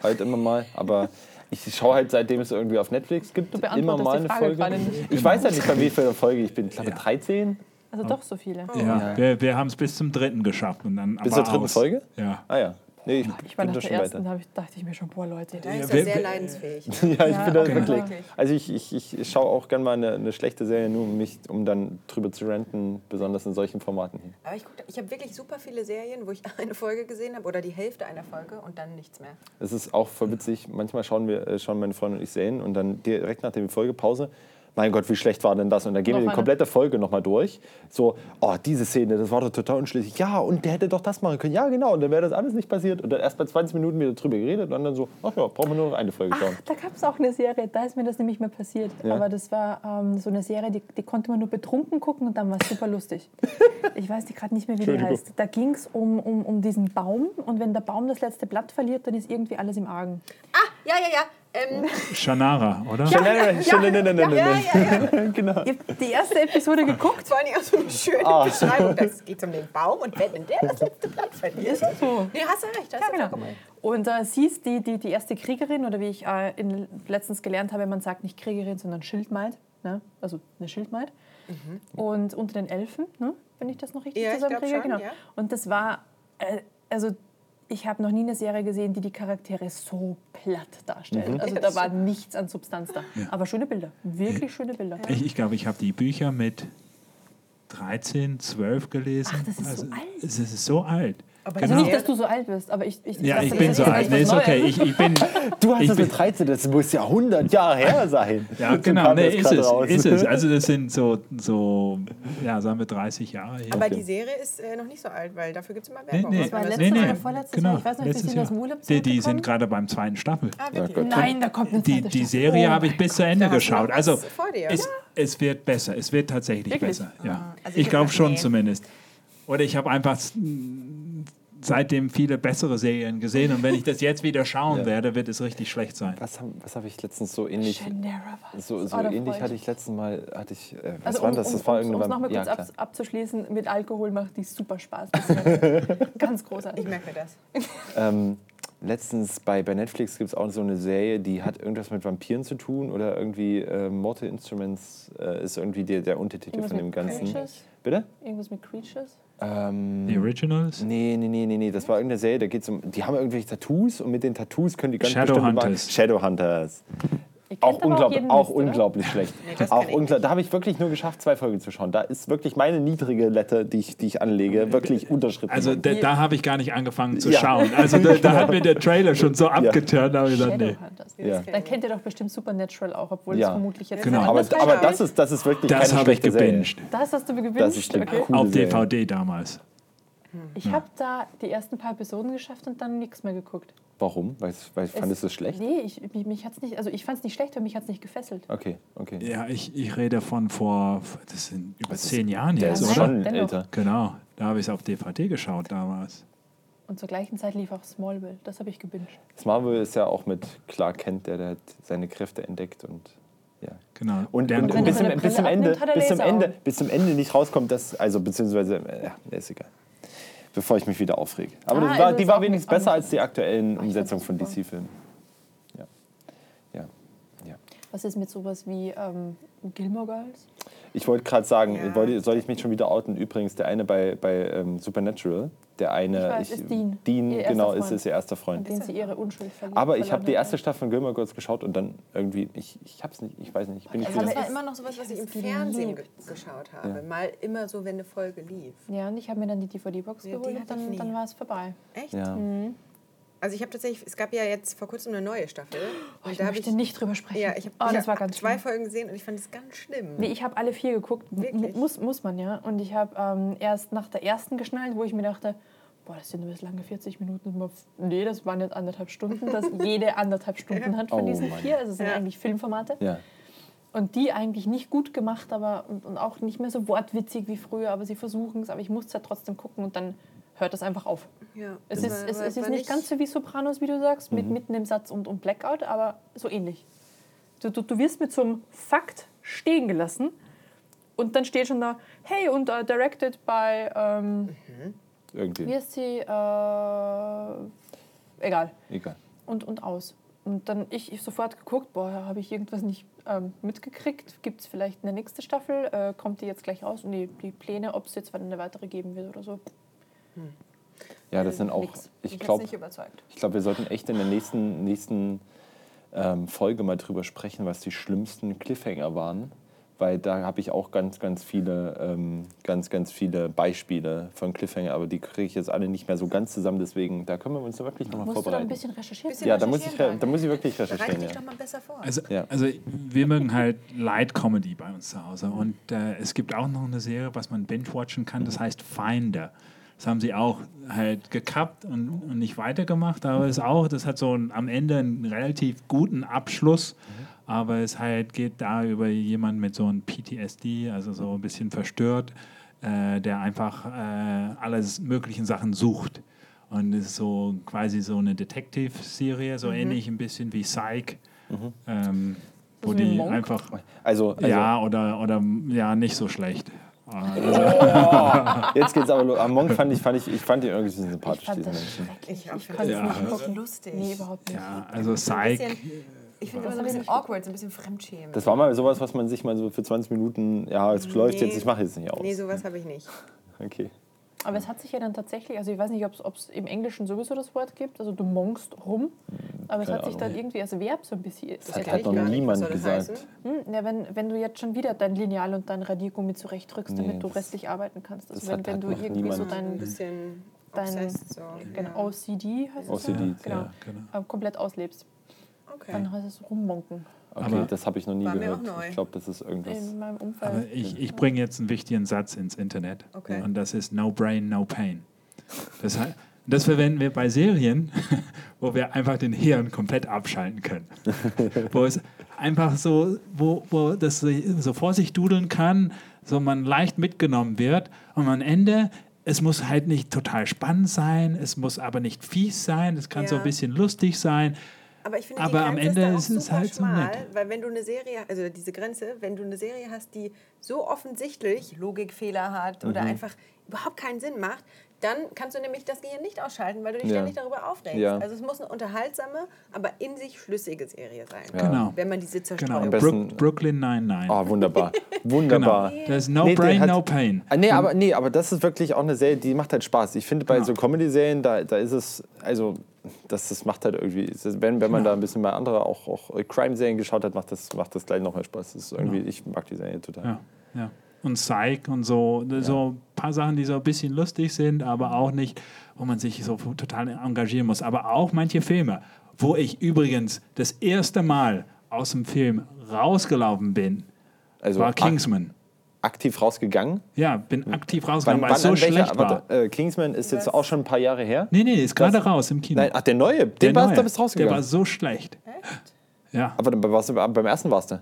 halt immer mal, aber ich schaue halt seitdem es irgendwie auf Netflix gibt, Du immer mal eine Folge. Ich weiß ja nicht, bei wie viel Folge ich bin. Ich glaube 13. Also doch so viele. Ja, wir, wir haben es bis zum dritten geschafft. Und dann Bis zur dritten aus. Folge? Ja. Ah ja. Nee, ich, Ich war bin nach da der schon ersten, ich, dachte ich mir schon, boah Leute. Da ist er sehr leidensfähig. Ja, ich Ja, bin da okay. wirklich. Wirklich. Also ich, ich, ich, schaue auch gerne mal eine, eine schlechte Serie, nur um mich, um dann drüber zu ranten, besonders in solchen Formaten hier. Aber ich, guck- ich habe wirklich super viele Serien, wo ich eine Folge gesehen habe oder die Hälfte einer Folge und dann nichts mehr. Es ist auch voll witzig. Manchmal schauen wir, äh, schauen meine Freundin und ich Serien und dann direkt nach der Folgepause. Mein Gott, wie schlecht war denn das? Und dann gehen Noch wir die komplette Folge nochmal durch. So, oh, diese Szene, das war doch total unschlüssig. Ja, und der hätte doch das machen können. Ja, genau. Und dann wäre das alles nicht passiert. Und dann erst bei 20 Minuten wieder drüber geredet und dann so, ach ja, brauchen wir nur noch eine Folge schauen. Ach, da gab es auch eine Serie, da ist mir das nämlich mal passiert. Ja. Aber das war ähm, so eine Serie, die, die konnte man nur betrunken gucken und dann war es super lustig. Ich weiß die gerade nicht mehr, wie die heißt. Da ging es um, um, um diesen Baum und wenn der Baum das letzte Blatt verliert, dann ist irgendwie alles im Argen. Ah, ja, ja, ja. Ähm, Shannara, oder? Nein, nein, nein, nein, nein, nein, ja, nein, ja, ja, ja. Genau. Ihr habt die erste Episode geguckt? Vor allem auch so eine schöne Ah. Beschreibung. Es geht um den Baum und wenn der das letzte Blatt verliert. Ist so. Nee, hast du recht. Hast Ja, du genau. Und äh, sie ist die, die, die erste Kriegerin, oder wie ich äh, in, letztens gelernt habe, man sagt nicht Kriegerin, sondern Schildmaid. Ne? Also eine Schildmaid. Und unter den Elfen, ne? wenn ich das noch richtig Ja, zusammenkriege. schon, genau. ja. Und das war, äh, also Ich habe noch nie eine Serie gesehen, die die Charaktere so platt darstellt. Mhm. Also Ja, da war nichts an Substanz da. Aber schöne Bilder. Wirklich schöne Bilder. Ich, ich glaube, ich habe die Bücher mit 13, 12 gelesen. Ach, das ist so alt. Es ist so alt. Aber Also genau. nicht, dass du so alt bist, aber ich... ich Ja, ich das bin so alt. Nee, ist okay. Ich, ich bin. Du hast ich das bin, mit 13, das muss ja 100 Jahre her sein. Ja, genau, nee, das ist es, raus. ist es. Also das sind so, so ja, sagen wir 30 Jahre her. Aber Okay. die Serie ist äh, noch nicht so alt, weil dafür gibt es immer Nee, Werbung. nee, Das war letztes nee, nee. oder vorletztes genau, Jahr. Ich weiß noch, wie letztes Jahr. Urlaub Die, die sind gerade beim zweiten Staffel. Ah, Ja. Nein, da kommt eine Die, die. Serie Oh habe ich bis zu Ende geschaut. Also es, es wird besser. Es wird tatsächlich besser. Ja. also ich glaube schon nee. zumindest. Oder ich habe einfach seitdem viele bessere Serien gesehen und wenn ich das jetzt wieder schauen Ja. werde, wird es richtig schlecht sein. Was habe was hab ich letztens so ähnlich. So, so Oh, ähnlich ich hatte ich letztes Mal, hatte ich, äh, was Also war um, das? um, Das war um, irgendwann. es nochmal kurz ja, ab, abzuschließen, mit Alkohol macht die super Spaß. Ganz großartig. Ich merke mir das. Ähm, letztens bei, bei Netflix gibt es auch so eine Serie, die hat irgendwas mit Vampiren zu tun oder irgendwie äh, Mortal Instruments äh, ist irgendwie der, der Untertitel Irgendwas von dem mit Ganzen. Creatures? Bitte? Irgendwas mit Creatures? Ähm, Die Originals? Nee, nee, nee, nee, nee, das war irgendeine Serie, da geht's um, die haben irgendwelche Tattoos und mit den Tattoos können die ganz bestimmte Shadowhunters. Shadowhunters. Auch, unglaublich, jeden auch Mist, oder? unglaublich schlecht. Nee, auch ungla da habe ich wirklich nur geschafft, zwei Folgen zu schauen. Da ist wirklich meine niedrige Letter, die ich, die ich anlege, wirklich unterschritten. Also da, da habe ich gar nicht angefangen zu Ja. schauen. Also da, da hat mir der Trailer schon so abgeturnt, da habe ich gesagt, nee. Ja. Das Dann kennt ihr doch bestimmt Supernatural auch, obwohl Ja. es vermutlich jetzt Genau. aber, aber das ist, das ist wirklich Das habe ich gebinged. Das hast du gewünscht? Das ist eine okay. Auf. DVD damals. Ich habe da die ersten paar Episoden geschafft und dann nichts mehr geguckt. Warum? Weil, weil fandest du es schlecht? Nee, ich, mich, mich hat's nicht, also ich fand es nicht schlecht, aber mich hat es nicht gefesselt. Okay, okay. Ja, ich, ich rede von vor, das sind über zehn Jahren Der jetzt, oder? schon dennoch. älter. Genau, da habe ich es auf DVD geschaut damals. Und zur gleichen Zeit lief auch Smallville. Das habe ich gewünscht. Smallville ist ja auch mit Clark Kent, der, der seine Kräfte entdeckt und ja. Genau. Und, Der- und, und bis, zum, bis, zum Ende, abnimmt, hat bis, zum. Ende, bis zum Ende nicht rauskommt, dass, also beziehungsweise, ja, ist egal. Bevor ich mich wieder aufrege. Aber Ah, das war, also die war wenigstens besser als die aktuellen fand Umsetzungen von. DC-Filmen. Ja. Ja. ja. Was ist mit sowas wie ähm, Gilmore Girls? Ich wollte gerade sagen, Ja. soll ich mich schon wieder outen? Übrigens, der eine bei, bei ähm, Supernatural, der eine. Ich weiß, ist Dean. Dean, Ihr genau, ist, Freund. ist ihr erster Freund. denen sie ihre Unschuld verlieren. Aber ich habe die erste Staffel von Gilmore Girls geschaut und dann irgendwie, ich, ich hab's nicht, ich weiß nicht, ich bin nicht Also das wieder. war immer noch sowas, was ich im Fernsehen ge geschaut habe. Mal immer so, wenn eine Folge lief. Ja, und ich habe mir dann die DVD-Box Ja, geholt und ich dann, dann war es vorbei. Echt? Ja. Also ich habe tatsächlich, es gab ja jetzt vor kurzem eine neue Staffel. Oh, ich da habe möchte ich, nicht drüber sprechen. ja, ich habe oh, das ich war hab ganz zwei schlimm. Folgen gesehen und ich fand es ganz schlimm. Nee, ich habe alle vier geguckt. Wirklich? Muss, muss man ja. Und ich habe ähm, erst nach der ersten geschnallt, wo ich mir dachte, boah, das sind nur bis lange 40 Minuten. Nee, das waren jetzt anderthalb Stunden. Das jede anderthalb Stunden hat von Oh diesen vier. Also es sind Ja. eigentlich Filmformate. Ja. Und die eigentlich nicht gut gemacht, aber und, und auch nicht mehr so wortwitzig wie früher, aber sie versuchen es. Aber ich musste ja trotzdem gucken und dann hört das einfach auf. ja, Es ist, es, es ist nicht ganz so wie Sopranos, wie du sagst, mit Mhm. mitten im Satz und, und Blackout, aber so ähnlich. Du, du, du wirst mit so einem Fakt stehen gelassen und dann steht schon da, hey, und uh, directed by, ähm, Irgendwie. wie heißt sie, äh, egal, Egal. und, und aus. Und dann ich, ich sofort geguckt, boah, habe ich irgendwas nicht ähm, mitgekriegt? Gibt es vielleicht eine nächste Staffel? Äh, kommt die jetzt gleich raus? Und die, die Pläne, ob es jetzt eine weitere geben wird oder so? Ja, das sind auch, Nix. ich glaube, nicht überzeugt. ich glaub, wir sollten echt in der nächsten, nächsten ähm, Folge mal drüber sprechen, was die schlimmsten Cliffhanger waren. Weil da habe ich auch ganz, ganz viele, ähm, ganz, ganz viele Beispiele von Cliffhanger, aber die kriege ich jetzt alle nicht mehr so ganz zusammen, deswegen da können wir uns wirklich nochmal Musst du da ein vorbereiten. bisschen recherchieren? Bisschen Ja, da muss, ich, da muss ich wirklich Bereite recherchieren. dich Ja. doch mal besser vor. Also, Ja. also wir mögen halt Light Comedy bei uns zu Hause. Und äh, es gibt auch noch eine Serie, was man binge-watchen kann, das heißt Finder. Das haben sie auch halt gekappt und, und nicht weitergemacht, aber es auch, das hat so ein, am Ende einen relativ guten Abschluss, aber es halt geht da über jemanden mit so einem PTSD, also so ein bisschen verstört, äh, der einfach äh, alles möglichen Sachen sucht. Und es ist so quasi so eine Detective-Serie, so ähnlich ein bisschen wie Psych, ähm, wo die Monk? einfach Also, also ja, oder, oder ja, nicht so schlecht. Also, jetzt geht's aber los. Am Monk fand ich, fand ich, ich fand ihn irgendwie sympathisch, Ich fand diesen das Menschen. schrecklich. Ich auch. Ich konnte es Ja. nicht gucken. lustig. Nee, überhaupt nicht. ja, also Psych. Ich finde Das immer so ein bisschen awkward, so ein bisschen Fremdschämen. Das war mal sowas, was man sich mal so für 20 Minuten, ja, es läuft Nee. jetzt, ich mache jetzt nicht aus. Nee, sowas habe ich nicht. Okay. Aber es hat sich ja dann tatsächlich, also ich weiß nicht, ob es im Englischen sowieso das Wort gibt, also du monkst rum, aber es hat sich Ahnung. dann irgendwie als Verb so ein bisschen... Das hat kenn halt noch nicht. Niemand das gesagt. Hm, ja, wenn, wenn du jetzt schon wieder dein Lineal und dein Radiergummi zurechtdrückst, Nee, damit du das- restlich arbeiten kannst. Also das wenn, hat wenn halt du irgendwie so dein, bisschen dein obsessed, so. genau, Ja. OCD heißt es OCD, so? ja, genau, genau. äh, komplett auslebst. Okay. Dann heißt es rummonken Okay, Aber- das habe ich noch nie War mir gehört. auch neu. Ich glaube, das ist irgendwas. in meinem Umfeld. Aber ich, ich bringe jetzt einen wichtigen Satz ins Internet. Okay. Und das ist No Brain, No Pain. Das, das verwenden wir bei Serien, wo wir einfach den Hirn komplett abschalten können. wo es einfach so, wo, wo das so so vor sich dudeln kann, so man leicht mitgenommen wird und am Ende, es muss halt nicht total spannend sein, es muss aber nicht fies sein, es kann so ein Ja. bisschen lustig sein. Aber ich finde, Aber die am Grenze Ende ist, ist es super halt so schmal, nett. weil wenn du eine Serie, also diese Grenze, wenn du eine Serie hast, die so offensichtlich Logikfehler hat Mhm. oder einfach überhaupt keinen Sinn macht, dann kannst du nämlich das Gehirn nicht ausschalten, weil du dich Ja. ständig darüber aufregst. Ja. Also es muss eine unterhaltsame, aber in sich schlüssige Serie sein. Ja. Genau. Wenn man diese Genau. Am besten- Brook, Brooklyn Nine-Nine. Oh, wunderbar. Wunderbar. Genau. Das ist No Nee, Brain, hat- No Pain. Ah, nee, aber, nee, aber das ist wirklich auch eine Serie, die macht halt Spaß. Ich finde, bei Genau. so Comedy-Serien, da, da ist es, also, das, das macht halt irgendwie, wenn, wenn man da ein bisschen mal andere, auch, auch Crime-Serien geschaut hat, macht das, macht das gleich noch mehr Spaß. Das ist irgendwie, Ich mag die Serie total. Ja, ja. Und Psych und so, so ein paar Sachen, die so ein bisschen lustig sind, aber auch nicht, wo man sich so total engagieren muss. Aber auch manche Filme, wo ich übrigens das erste Mal aus dem Film rausgelaufen bin, Also war Kingsman. Aktiv rausgegangen. Ja, bin aktiv rausgegangen, weil es so an welcher- schlecht war. warte, äh, Kingsman ist jetzt Was? auch schon ein paar Jahre her. Nee, nee, ist gerade raus im Kino. Nein, ach, der neue, Der den warst, neue, da bist du der rausgegangen. war so schlecht. Ja, aber dann warst du, beim ersten warst du.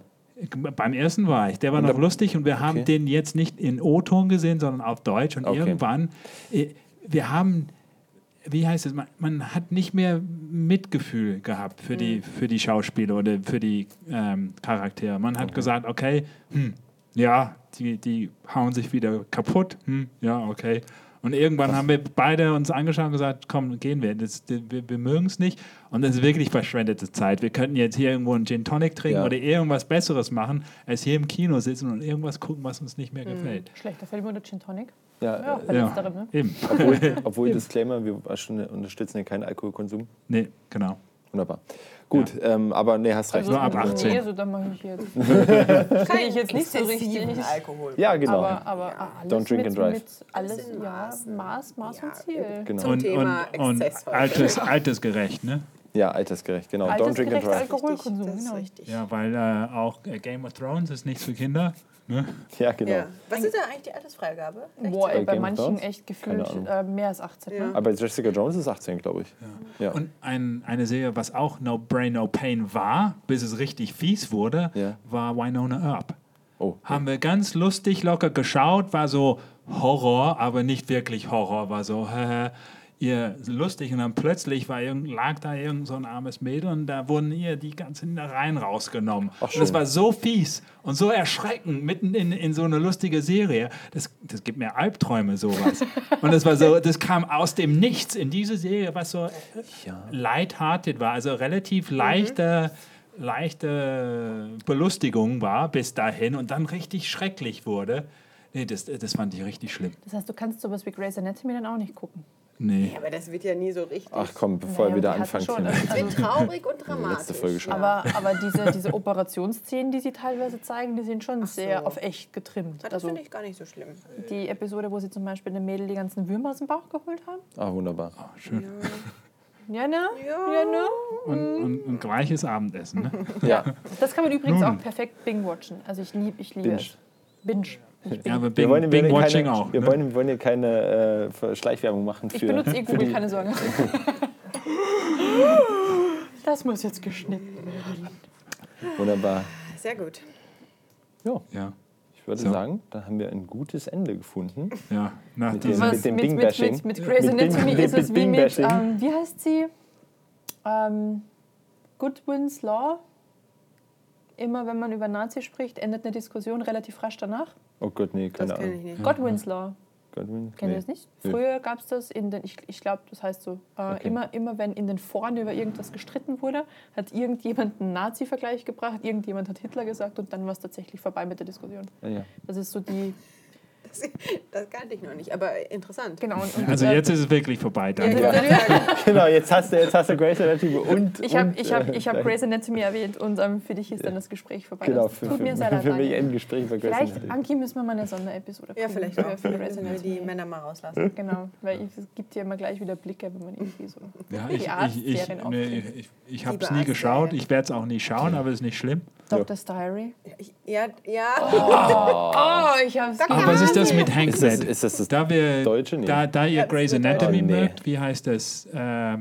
beim ersten war ich. Der war Und noch da- lustig und wir haben Okay. den jetzt nicht in O-Ton gesehen, sondern auf Deutsch. Und Okay. irgendwann, äh, wir haben, wie heißt es, man, man hat nicht mehr Mitgefühl gehabt für, die, für die Schauspieler oder für die ähm, Charaktere. Man hat gesagt, okay, hm, ja, die, die hauen sich wieder kaputt. Hm, ja, okay. Und irgendwann haben wir beide uns angeschaut und gesagt, komm, gehen wir. Das, wir wir mögen es nicht. Und das ist wirklich verschwendete Zeit. Wir könnten jetzt hier irgendwo einen Gin Tonic trinken Ja. oder irgendwas Besseres machen, als hier im Kino sitzen und irgendwas gucken, was uns nicht mehr gefällt. Schlechter Film oder Gin Tonic? Ja, Ja, äh, verletztere, ne? Eben. obwohl, obwohl Disclaimer, wir unterstützen ja keinen Alkoholkonsum. Nee, genau. Wunderbar. Gut, ähm, aber nee, hast recht. Nur ab 18. Nee, also da mache ich jetzt. Verstehe ich jetzt nicht so richtig. Alkohol. Ja, genau. Aber, aber alles Don't drink mit, and drive. mit alles, ja. Maß, Maß Ja, und Ziel. genau. Zum Und, Thema und, und Exzess heute. altes, altersgerecht, ne? Ja, altersgerecht, genau. Don't drink and drive. Alkoholkonsum, das genau. richtig. Ja, weil äh, auch äh, Game of Thrones ist nichts für Kinder. Ne? Ja, genau. Ja. Was ist denn eigentlich die Altersfreigabe? Boah, ey, Bei bei of manchen Thrones? echt gefühlt äh, mehr als 18. Ja. Ne? Aber Jessica Jones ist 18, glaube ich. Ja. Und ein, eine Serie, was auch No Brain, No Pain war, bis es richtig fies wurde, Ja. war Winona Earp. Oh. Haben wir ganz lustig, locker geschaut, war so Horror, aber nicht wirklich Horror, war so äh, ihr lustig und dann plötzlich war irgend, lag da irgend so ein armes Mädel und da wurden ihr die ganzen Reihen rausgenommen. Ach, und das war so fies und so erschreckend mitten in, in so eine lustige Serie. Das, das gibt mir Albträume, sowas. und das war so, das kam aus dem Nichts in diese Serie, was so lighthearted war, also relativ leichte, leichte Belustigung war bis dahin und dann richtig schrecklich wurde. Nee, das, das fand ich richtig schlimm. Das heißt, du kannst sowas wie Grey's Anatomy dann auch nicht gucken. Nee. Aber das wird ja nie so richtig. Ach komm, bevor Naja, er wieder anfängt. schon, also- es wird traurig und dramatisch. letzte Folge schon. Aber, aber diese, diese Operationsszenen, die sie teilweise zeigen, die sind schon sehr so. auf echt getrimmt. Ja, das Also finde ich gar nicht so schlimm. die Episode, wo sie zum Beispiel dem Mädel die ganzen Würmer aus dem Bauch geholt haben. Ah, wunderbar. Schön. Ja, ne? Ja. Ja, ne? Und, und, und gleiches Abendessen. Ne? Ja, Das kann man übrigens Nun. auch perfekt binge-watchen. Also ich liebe ich liebe Binge. es. Binge. Ja, Bing. aber wir wollen, Bing, Bing-Watching keine, auch. Wir ne? wollen, wir wollen hier keine äh, Schleichwerbung machen für. Ich benutze eh für Google, keine Sorge. Das muss jetzt geschnitten werden. Wunderbar. Sehr gut. Ja, Ja, ich würde So. sagen, da haben wir ein gutes Ende gefunden. ja. Nach Mit dem- dem mit, mit, Bing-Bashing. mit, mit Grey's Mit Bing- Anatomy ist es wie mit, ähm, wie heißt sie? Ähm, Goodwin's Law. Immer wenn man über Nazi spricht, endet eine Diskussion relativ rasch danach. Oh Gott, nee, keine Das kenne ich Ahnung. nicht. Godwin's Law. Godwin? Kennt Nee. ihr das nicht? Nee. Früher gab es das in den, ich, ich glaube, das heißt so, äh, Okay. immer, immer wenn in den Foren über irgendwas gestritten wurde, hat irgendjemand einen Nazi-Vergleich gebracht, irgendjemand hat Hitler gesagt und dann war es tatsächlich vorbei mit der Diskussion. Ja, ja. Das ist so die, Das, das kannte ich noch nicht, aber interessant. Genau. Und, und Also jetzt ist es wirklich vorbei, danke. genau, jetzt hast du, jetzt hast du Grey's Anatomy und. Ich habe ich hab, äh, ich hab Grey's Anatomy erwähnt und ähm, für dich ist dann das Gespräch vorbei. Genau, das für, tut für, mir sehr leid. für mich ein Gespräch bei Grey's Vielleicht, Anatomy. Anki, müssen wir mal eine Sonderepisode Ja, vielleicht für, auch. für Müssen wir die Anatomy. Männer mal rauslassen. Genau, weil ich, es gibt ja immer gleich wieder Blicke, wenn man irgendwie so Ja, die ich, ich, ich, Arztserien nee, ich, ich habe es nie geschaut, ich werde es auch nie schauen, aber ist nicht schlimm. Doctor's Diary. Ich- Ja, ja. Oh, ich hab's Aber was ist das mit Hank Ist das, ist das das Da, wir, Deutsche? Nee. da, da ihr Grey's Anatomy Oh, nee. mögt, wie heißt das? Äh,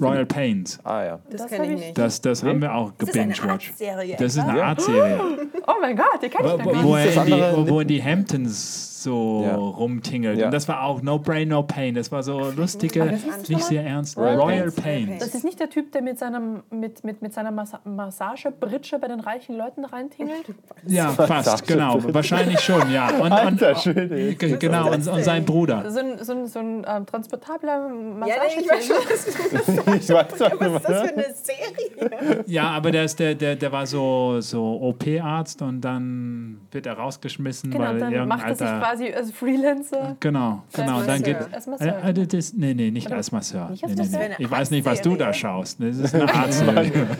Royal Pains. Ah ja. Das, Das kenne ich ich- nicht. Das, das haben wir auch das ist eine gebingewatcht. Das ist eine Artserie. Oh mein Gott, die kann ich Wo, noch wo, wo, nicht. er wo, wo in die Hamptons so Ja. rumtingelt. Ja. Und das war auch No Brain, No Pain. Das war so lustige, das ist nicht sehr ernst. Royal Royal. Pains. Das ist nicht der Typ, der mit, seinem, mit, mit, mit seiner Massa Massagebritsche bei den reichen Leuten reintingelt? Ja, fast, du genau. Wahrscheinlich schon, ja. Und, und, Alter. G- Genau, und, und sein Bruder. So ein, so ein, so ein ähm, Ja, transportabler nee, ich weiß schon, was, Ich weiß was ist das für eine Serie? Ja, aber der, ist der, der, der war so, so OP-Arzt und dann wird er rausgeschmissen, Genau, weil dann irgendein macht er sich alter... quasi als Freelancer. Genau, genau. Dann geht, äh, Masseur. äh, das ist, nee, nee, nicht als Masseur. Nee, nee, nee. Ich weiß nicht, was du da schaust. Das ist eine Arztserie.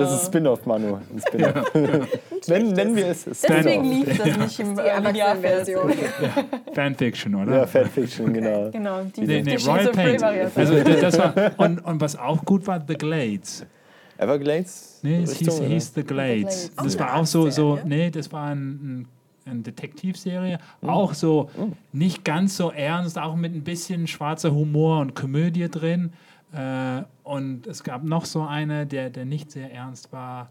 Das ist Spin-off, Manu. Ein Spin-off. Nennen, nennen wir es Deswegen Spin-off. lief das nicht im Die äh, Linearfernsehen. Erwachsenenversion. Fanfiction, oder? Ja, Fanfiction, genau. Genau, die Nee, nee, die Royal. Variante. Also das war, und, und was auch gut war, The Glades. Everglades? Nee, es hieß, Richtung, hieß The Glades. Glades. Das Oh, war auch so, so nee, das war ein, ein, eine Detektivserie. Hm. Auch so nicht ganz so ernst, auch mit ein bisschen schwarzer Humor und Komödie drin. Äh, und es gab noch so eine, der, der nicht sehr ernst war.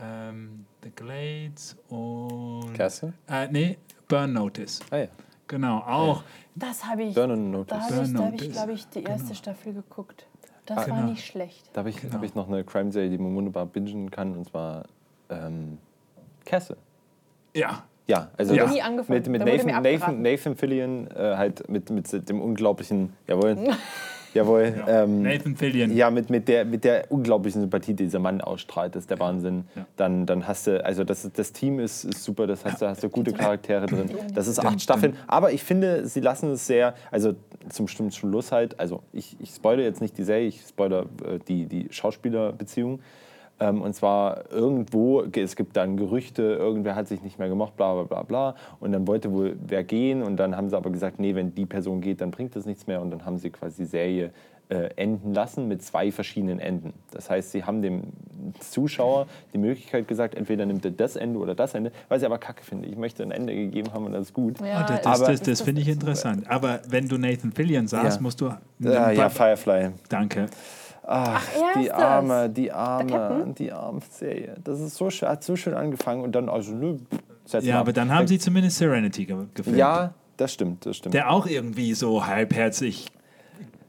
Ähm, The Glades und. Castle? Äh, nee, Burn Notice. Ah ja. Genau, auch. Das habe ich, Burn and Notice. da habe Burn ich, hab ich Notice. glaube ich, die erste Genau. Staffel geguckt. Das Ah, war genau. nicht schlecht. Da habe ich, Genau. hab ich noch eine Crime-Serie, die man wunderbar bingen kann, und zwar ähm, Castle. Ja, Ja, also Ja. Nie angefangen. mit, mit Da Nathan, Nathan. Nathan Fillion, äh, halt mit, mit dem unglaublichen, jawohl, jawohl, ähm, Nathan Fillion. ja, mit, mit, der, mit der unglaublichen Sympathie, die dieser Mann ausstrahlt, das ist der Wahnsinn. Ja. Dann, dann hast du, also das, das Team ist, ist super, das hast du, hast du gute Charaktere drin. Das ist acht Staffeln, aber ich finde, sie lassen es sehr, also zum zum Schluss halt, also ich, ich spoilere jetzt nicht die Serie, ich spoilere äh, die, die Schauspielerbeziehung. Ähm, und zwar irgendwo, es gibt dann Gerüchte, irgendwer hat sich nicht mehr gemocht, bla bla bla bla. Und dann wollte wohl wer gehen und dann haben sie aber gesagt, nee, wenn die Person geht, dann bringt das nichts mehr. Und dann haben sie quasi die Serie äh, enden lassen mit zwei verschiedenen Enden. Das heißt, sie haben dem Zuschauer die Möglichkeit gesagt, entweder nimmt er das Ende oder das Ende, was ich aber kacke finde. Ich möchte ein Ende gegeben haben und das ist gut. Ja, Ah, das das, das, das finde ich interessant. Aber wenn du Nathan Fillion sahst, Ja. musst du. Ja, ja, Firefly. Danke. Ach, er die arme, die arme, die arme Serie. Das ist so schön, hat so schön angefangen und dann, also, nö, setz Ja, mal aber ab. dann haben sie zumindest Serenity ge gefilmt. Ja, das stimmt, das stimmt. Der auch irgendwie so halbherzig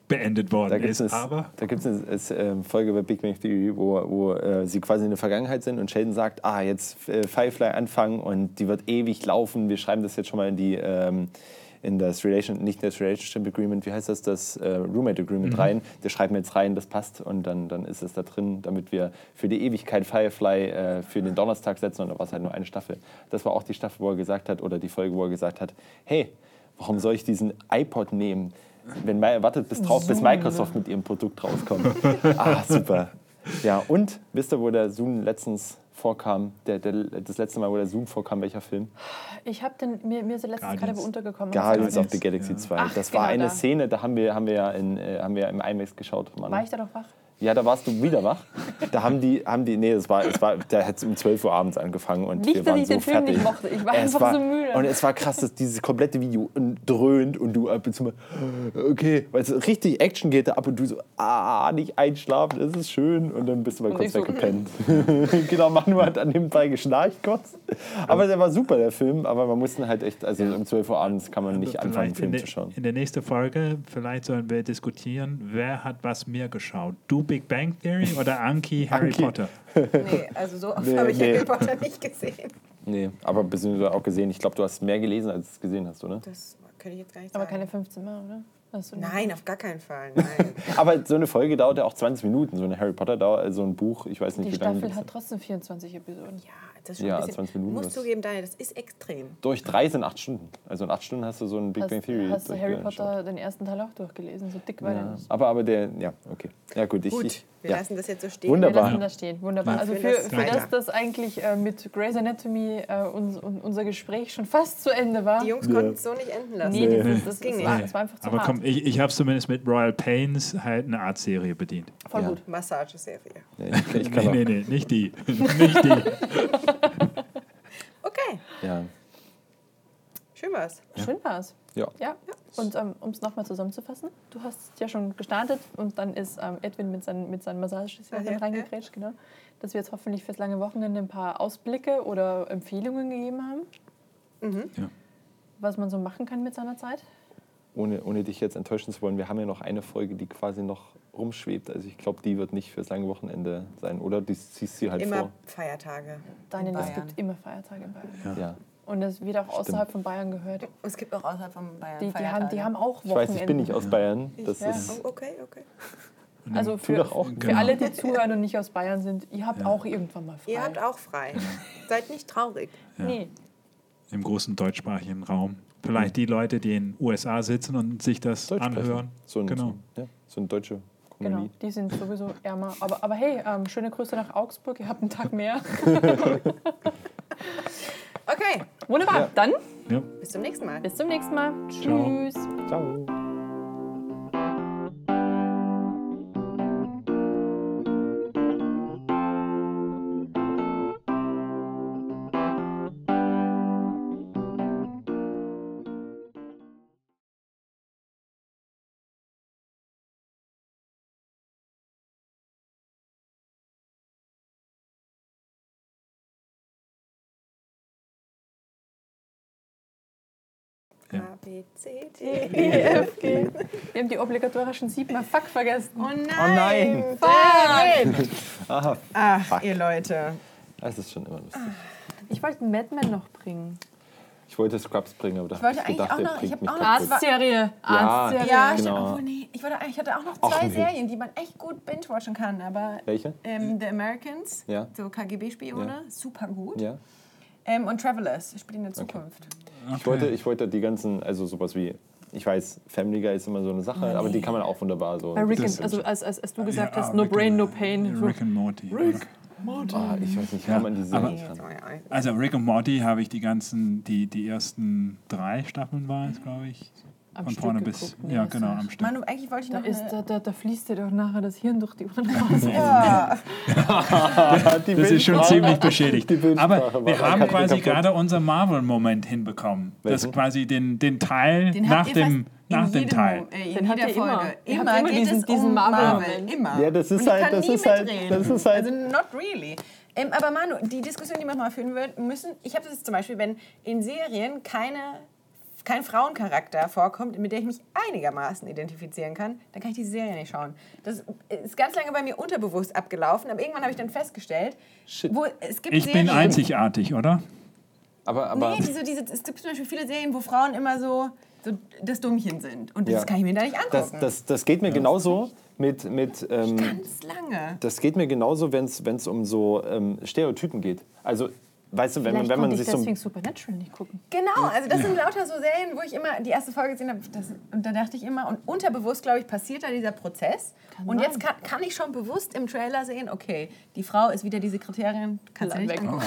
beendet worden Da gibt ist. es Aber da gibt's eine es, ähm, Folge bei Big Bang Theory, wo, wo äh, sie quasi in der Vergangenheit sind und Sheldon sagt, ah, jetzt äh, Firefly anfangen und die wird ewig laufen. Wir schreiben das jetzt schon mal in die ähm, in das Relation, nicht das Relationship Agreement, wie heißt das, das äh, Roommate Agreement rein. Wir schreiben jetzt rein, das passt und dann, dann ist es da drin, damit wir für die Ewigkeit Firefly äh, für den Donnerstag setzen und da war es halt nur eine Staffel. Das war auch die Staffel, wo er gesagt hat, oder die Folge, wo er gesagt hat, hey, warum soll ich diesen iPod nehmen? Wenn man wartet bis drauf, bis Microsoft mit ihrem Produkt rauskommt. ah, super. Ja, und wisst ihr, wo der Zoom letztens vorkam? Der, der, das letzte Mal, wo der Zoom vorkam, welcher Film? Ich habe den, mir, mir ist er letztens gerade untergekommen. Guardians Guardians, of the Galaxy ja. 2. Ach, das war genau eine da. Szene, da haben wir, haben wir, ja, in, äh, haben wir ja im IMAX geschaut. Mann. War ich da noch wach? Ja, da warst du wieder wach. Da haben die, haben die nee, das war, es war, der hat um 12 Uhr abends angefangen und Nicht, wir dass waren ich so den Film fertig. nicht mochte. Ich war Es einfach war, so müde. Und es war krass, dass dieses komplette Video dröhnt und du ab und zu mal, okay, weil es richtig Action geht da ab und du so, ah, nicht einschlafen, das ist schön. Und dann bist du mal Und kurz ich so, weggepennt. genau, Manu hat an dem Teil geschnarcht kurz. Aber der war super, der Film. Aber man musste halt echt, also um 12 Uhr abends kann man nicht anfangen, einen Film der- zu schauen. in der nächsten Folge, vielleicht sollen wir diskutieren, wer hat was mehr geschaut? Du Big Bang Theory oder Anki Harry Anki. Potter? Nee, also so oft Nee, habe ich nee. Harry Potter nicht gesehen. Nee, aber beziehungsweise auch gesehen. Ich glaube, du hast mehr gelesen, als du es gesehen hast, oder? Das kann ich jetzt gar nicht Aber sagen. keine 15 Mal, oder? Nein, auf gar keinen Fall. Nein. Aber so eine Folge dauert ja auch 20 Minuten. So eine Harry Potter dauert, so ein Buch, ich weiß nicht, Die wie lange Staffel das hat trotzdem 24 Episoden. ja, das ist schon Ja, ein bisschen, 20 Minuten, muss das- zugeben, Daniel, das ist extrem. Durch drei sind acht Stunden. Also in acht Stunden hast du so ein Big Hast, Bang Theory. hast du Harry. Potter den ersten Teil auch durchgelesen? So dick war der Ja. nicht. Aber, aber der, ja, okay. Ja, gut. Ich, Gut, ich, wir ja. lassen das jetzt so stehen. Wir Wunderbar. lassen das stehen. Wunderbar. Ja. Also Ich für, für das, dass eigentlich äh, mit Grey's Anatomy äh, uns, un, unser Gespräch schon fast zu Ende war. Die Jungs Ja. konnten es so nicht enden lassen. nee, das, das, Ging nicht. war, das war einfach zu Aber hart. komm, ich, ich habe zumindest mit Royal Pains halt eine Art Serie bedient. Voll Ja. gut. Massageserie. Ich, ich kann Nee, auch, nee, nee, nicht die. nicht die. Ja. schön war's. Schön war's. Ja. Ja, und ähm, um es nochmal zusammenzufassen, du hast ja schon gestartet und dann ist ähm, Edwin mit seinen, mit seinen Ah, Massageserien ja, reingegrätscht, genau. Dass wir jetzt hoffentlich fürs lange Wochenende ein paar Ausblicke oder Empfehlungen gegeben haben, Ja. was man so machen kann mit seiner Zeit. Ohne, ohne dich jetzt enttäuschen zu wollen, wir haben ja noch eine Folge, die quasi noch rumschwebt. Also ich glaube, die wird nicht fürs lange Wochenende sein, oder? Die ziehst du halt Immer vor. Feiertage. Daniel, es gibt immer Feiertage in Bayern. Ja. Und es wird auch außerhalb von Bayern gehört. Es gibt auch außerhalb von Bayern Die, die, Feiertage. haben, die haben auch Ich Wochenenden. weiß, ich bin nicht aus Bayern. Das Ja. ist, Oh, okay, okay. Also für, für Genau. alle, die zuhören und nicht aus Bayern sind, ihr habt Ja. auch irgendwann mal frei. Ihr habt auch frei. Seid nicht traurig. Nee, Im großen deutschsprachigen Raum. Vielleicht die Leute, die in den USA sitzen und sich das Deutsch anhören. So ein, genau. so, ja, so eine deutsche genau. Die sind sowieso ärmer. Aber, aber hey, ähm, schöne Grüße nach Augsburg. Ihr habt einen Tag mehr. Okay, Wunderbar. Ja. Dann Ja. bis zum nächsten Mal. bis zum nächsten Mal. Ciao. Tschüss. Ciao. B, C, D, E, F, G. Wir haben die obligatorischen Siebener Fuck vergessen. Oh nein! Oh nein. David. Aha, Ach, Fuck. ihr Leute. das ist schon immer lustig. Ich wollte einen Madman noch bringen. Ich wollte Scrubs bringen, aber da Ich wollte hab ich eigentlich gedacht, auch der noch- ich bringt mich auch noch. Arztserie. Arztserie. Ja, Genau. stimmt. Obwohl, nee, ich, wollte, ich hatte auch noch Ach, zwei nee. Serien, die man echt gut binge-watchen kann. Aber Welche? ähm, The Americans, Ja. so KGB-Spione, Ja. super gut. Ja. Ähm, und Travelers, spielt in der Zukunft. Ich, wollte, ich wollte die ganzen, also sowas wie, ich weiß, Family Guy ist immer so eine Sache, aber die kann man auch wunderbar so. Bei Rick and, also als, als, als du gesagt Ja, hast, no Rick brain, and- no pain. Rick and Morty. Ah, ich weiß nicht, Ja, man die Serie. Also Rick and Morty habe ich die ganzen, die, die ersten drei Staffeln waren es, glaube ich. Am Von Stück vorne bis, geguckt, nee, ja genau, das- am Stück. Manu, eigentlich wollte ich Da, noch ist, da, da, da fließt dir doch nachher das Hirn durch die Ohren raus. ja, Die Das ist schon ziemlich beschädigt. Aber wir haben quasi kaputt. gerade unser Marvel-Moment hinbekommen. Das Welchen? quasi den, den Teil den nach dem, nach dem Teil. Äh, in jeder immer. Folge. Immer immer geht diesen- es diesen um Marvel- Marvel. Immer. Ja, das ist halt- kann das nie ist halt- das ist halt- Also not really. Ähm, aber Manu, die Diskussion, die wir mal führen müssen, ich habe das jetzt zum Beispiel, wenn in Serien keine, kein Frauencharakter vorkommt, mit der ich mich einigermaßen identifizieren kann, dann kann ich diese Serie nicht schauen. Das ist ganz lange bei mir unterbewusst abgelaufen, aber irgendwann habe ich dann festgestellt, Shit. wo es gibt Ich bin Serien, einzigartig, oder? Aber, aber Nee, diese, diese, es gibt zum Beispiel viele Serien, wo Frauen immer so, so das Dummchen sind. Und das Ja. kann ich mir da nicht das, angucken. das, das geht mir genauso mit, mit ähm, Ganz lange. das geht mir genauso, wenn es um so ähm, Stereotypen geht. Also, weißt du, wenn, man- Vielleicht wenn man sich ich so deswegen Supernatural nicht gucken. Genau, also das sind lauter so Serien, wo ich immer die erste Folge gesehen habe. Das, und da dachte ich immer, und unterbewusst, glaube ich, passiert da dieser Prozess. Kann und sein. jetzt kann, kann ich schon bewusst im Trailer sehen, okay, die Frau ist wieder diese Kriterien, kannst du nicht weg. angucken.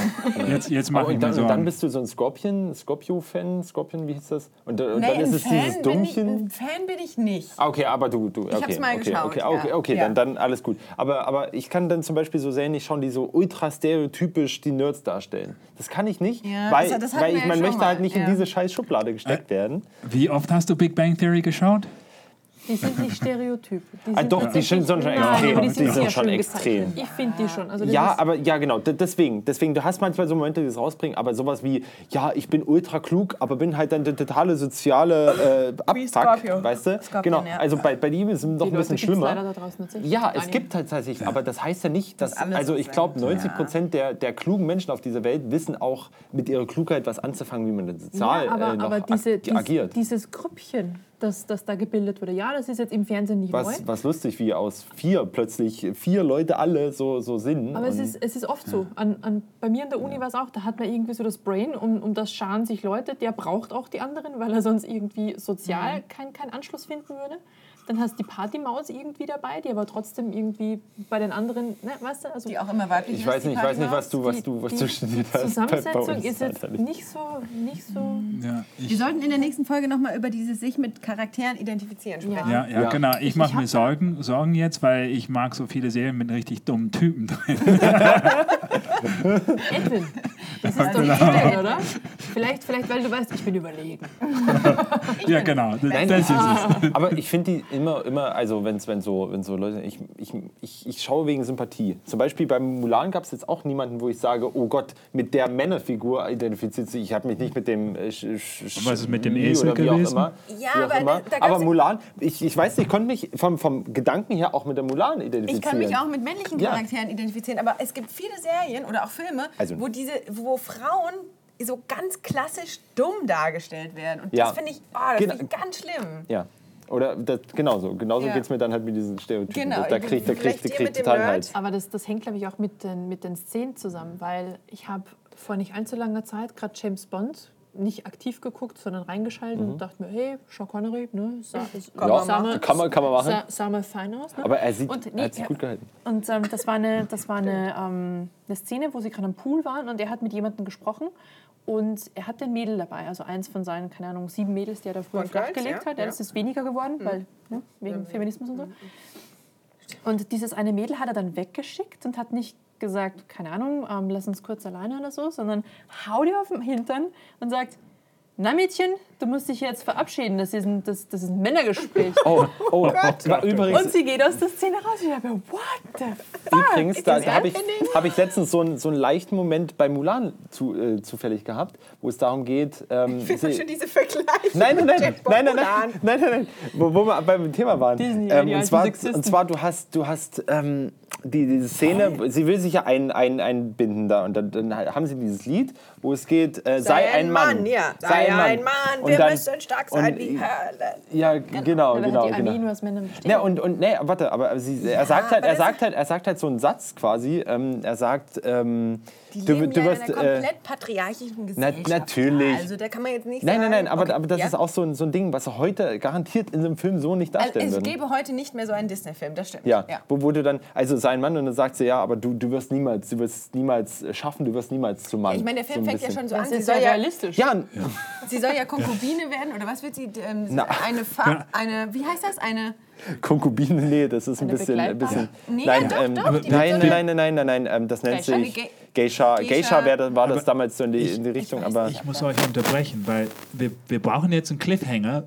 Jetzt, jetzt Oh, mache ich und, dann, und dann bist du so ein Scorpion, Scorpio-Fan, Scorpion, wie hieß das? Und, und Nee, dann ist es dieses Fan, ich, Dummchen. ein Fan bin ich nicht. Ah, Okay, aber du, du okay, hab's mal okay, geschaut, okay, okay, ja. okay, Ja. dann, dann alles gut. Aber, aber ich kann dann zum Beispiel so Serien nicht schauen, die so ultra stereotypisch die Nerds darstellen. Das kann ich nicht, Ja, weil, das- das weil ich, man möchte mal, halt nicht ja. in diese scheiß Schublade gesteckt werden. Wie oft hast du Big Bang Theory geschaut? Die sind nicht Stereotypen. Die Ah, sind doch, die sind schon Nein, extrem. aber Die sind sehr schon schön extrem. gezeichnet. Ich finde die schon. Also das Ja, aber ja, genau. Deswegen, deswegen, du hast manchmal so Momente, die das rausbringen, aber sowas wie, ja, ich bin ultra klug, aber bin halt dann der totale soziale äh, Abfuck, weißt du? Scorpion, genau. ja. Also bei, bei ihm ist es noch die ein bisschen schlimmer. Ja, es gibt halt tatsächlich, aber das heißt ja nicht, dass, alle also so ich glaube, sind. 90 Prozent der, der klugen Menschen auf dieser Welt wissen auch mit ihrer Klugheit was anzufangen, wie man dann sozial ja, aber, äh, noch aber diese, ag- agiert. dieses Grüppchen, das, das da gebildet wurde. Ja, das ist jetzt im Fernsehen nicht neu. Was, was lustig, wie aus vier plötzlich vier Leute alle so, so sind. Aber es ist, es ist oft so. An, an, bei mir an der Uni war es auch, da hat man irgendwie so das Brain, um, um das scharen sich Leute, der braucht auch die anderen, weil er sonst irgendwie sozial keinen keinen Anschluss finden würde. Dann hast du die Partymaus irgendwie dabei, die aber trotzdem irgendwie bei den anderen, ne, weißt du, also Die auch immer weiblich ich ist, weiß nicht, ich weiß nicht, was du, was die- du, was die du studiert hast. Zusammensetzung ist jetzt nicht so, nicht so. Ja, Wir sollten in der nächsten Folge nochmal über dieses sich mit Charakteren identifizieren sprechen. ja, ja, Ja. genau. Ich mache mir Sorgen, Sorgen jetzt, weil ich mag so viele Serien mit richtig dummen Typen drin. Edwin, das ist doch Edwin, oder? Vielleicht, vielleicht, weil du weißt, ich bin überlegen. ja, genau. Das, das ist es. Aber ich finde die immer, immer, also wenn es wenn so, wenn so Leute, ich, ich, ich, ich schaue wegen Sympathie. Zum Beispiel beim Mulan gab es jetzt auch niemanden, wo ich sage, oh Gott, mit der Männerfigur identifiziert sich. Ich habe mich nicht mit dem. Äh, Sch- Sch- Was ist mit dem Esel oder wie auch gewesen? Immer, Ja, aber immer. da- da aber ja- Mulan, ich, ich weiß nicht, ich konnte mich vom, vom Gedanken her auch mit der Mulan identifizieren. Ich kann mich auch mit männlichen Ja. Charakteren identifizieren, aber es gibt viele Serien oder auch Filme, Also- wo, diese, wo Frauen so ganz klassisch dumm dargestellt werden. Und Ja. das finde ich, oh, das Genau. finde ich ganz schlimm. Ja. Oder das, genauso. Genauso Ja. geht es mir dann halt mit diesen Stereotypen. Genau, Da kriegt da kriegt, vielleicht da dem total. Hals. Aber das, das hängt, glaube ich, auch mit den, mit den Szenen zusammen, weil ich habe vor nicht allzu langer Zeit gerade James Bond nicht aktiv geguckt, sondern reingeschaltet und dachte mir, hey, Sean Connery, ne, sah, Mhm. Ja, mal- kann man- kann man machen. Sah, sah mal fein aus. Ne? Aber er, sieht, Und, er nee, hat sich gut gehalten. Und ähm, das war, eine, das war eine, ähm, eine Szene, wo sie gerade am Pool waren und er hat mit jemandem gesprochen und er hat ein Mädel dabei, also eins von seinen, keine Ahnung, sieben Mädels, die er da früher flachgelegt ja, hat. Ja, das ist weniger geworden, weil ne, wegen Feminismus und so. Und dieses eine Mädel hat er dann weggeschickt und hat nicht gesagt, keine Ahnung, ähm, lass uns kurz alleine oder so, sondern hau dir auf den Hintern und sagt, na Mädchen, du musst dich jetzt verabschieden, das ist ein, das, das ist ein Männergespräch. Oh, oh, war übrigens, Und sie geht aus der Szene raus. Ich mir, what the fuck? Übrigens, da, da habe ich, hab ich letztens so einen, so einen leichten Moment bei Mulan zu, äh, zufällig gehabt, wo es darum geht. Ähm, Ich finde schon diese Vergleiche. Nein, nein, nein, nein, nein, nein, Mulan. nein, nein, nein, wo, wo wir beim Thema waren. Disney, ja, die und, zwar, und zwar, du hast, du hast ähm, die, diese Szene, sie will sich ja ein, ein, einbinden da und dann, dann haben sie dieses Lied, wo es geht, äh, sei, ein Mann. ja. Sei ein Mann, Und wir dann- müssen stark sein und- wie Hölle. Ja, genau, Weil genau, die genau. nur aus Männern besteht. Ja, und, und nee, warte, aber sie, er, sagt halt, er, sagt halt, er sagt halt so einen Satz quasi. Ähm, er sagt, ähm, Die du, leben du ja wirst. in einer Äh, komplett patriarchischen na- Gesellschaft. natürlich. Also da kann man jetzt nicht nein, sagen... nein, nein, aber, okay, aber das ja. ist auch so ein, so ein Ding, was heute garantiert in so einem Film so nicht Also darstellen es würden. gäbe heute nicht mehr so einen Disney-Film, das stimmt. Ja, Wo, wo du dann, also sein Mann und dann sagt sie, ja, aber du, du wirst niemals, du wirst niemals äh, schaffen, du wirst niemals zum Mann. Ich meine, der Film so fängt ja bisschen. schon so an. Sie soll ja ja, realistisch. Ja, sie soll ja Konkubine werden, oder was wird sie? Ähm, Na. eine, Fa eine, wie heißt das? Eine... Konkubine, nee, das ist ein Eine bisschen, ein bisschen. Nee, nein, doch, ähm, doch, die nein, nein, nein, nein, nein, nein, ähm, das nennt sich Ge- Geisha. Geisha. Geisha wär, das- war das damals so in die, in die Richtung, aber Ich muss euch unterbrechen, weil wir, wir brauchen jetzt einen Cliffhanger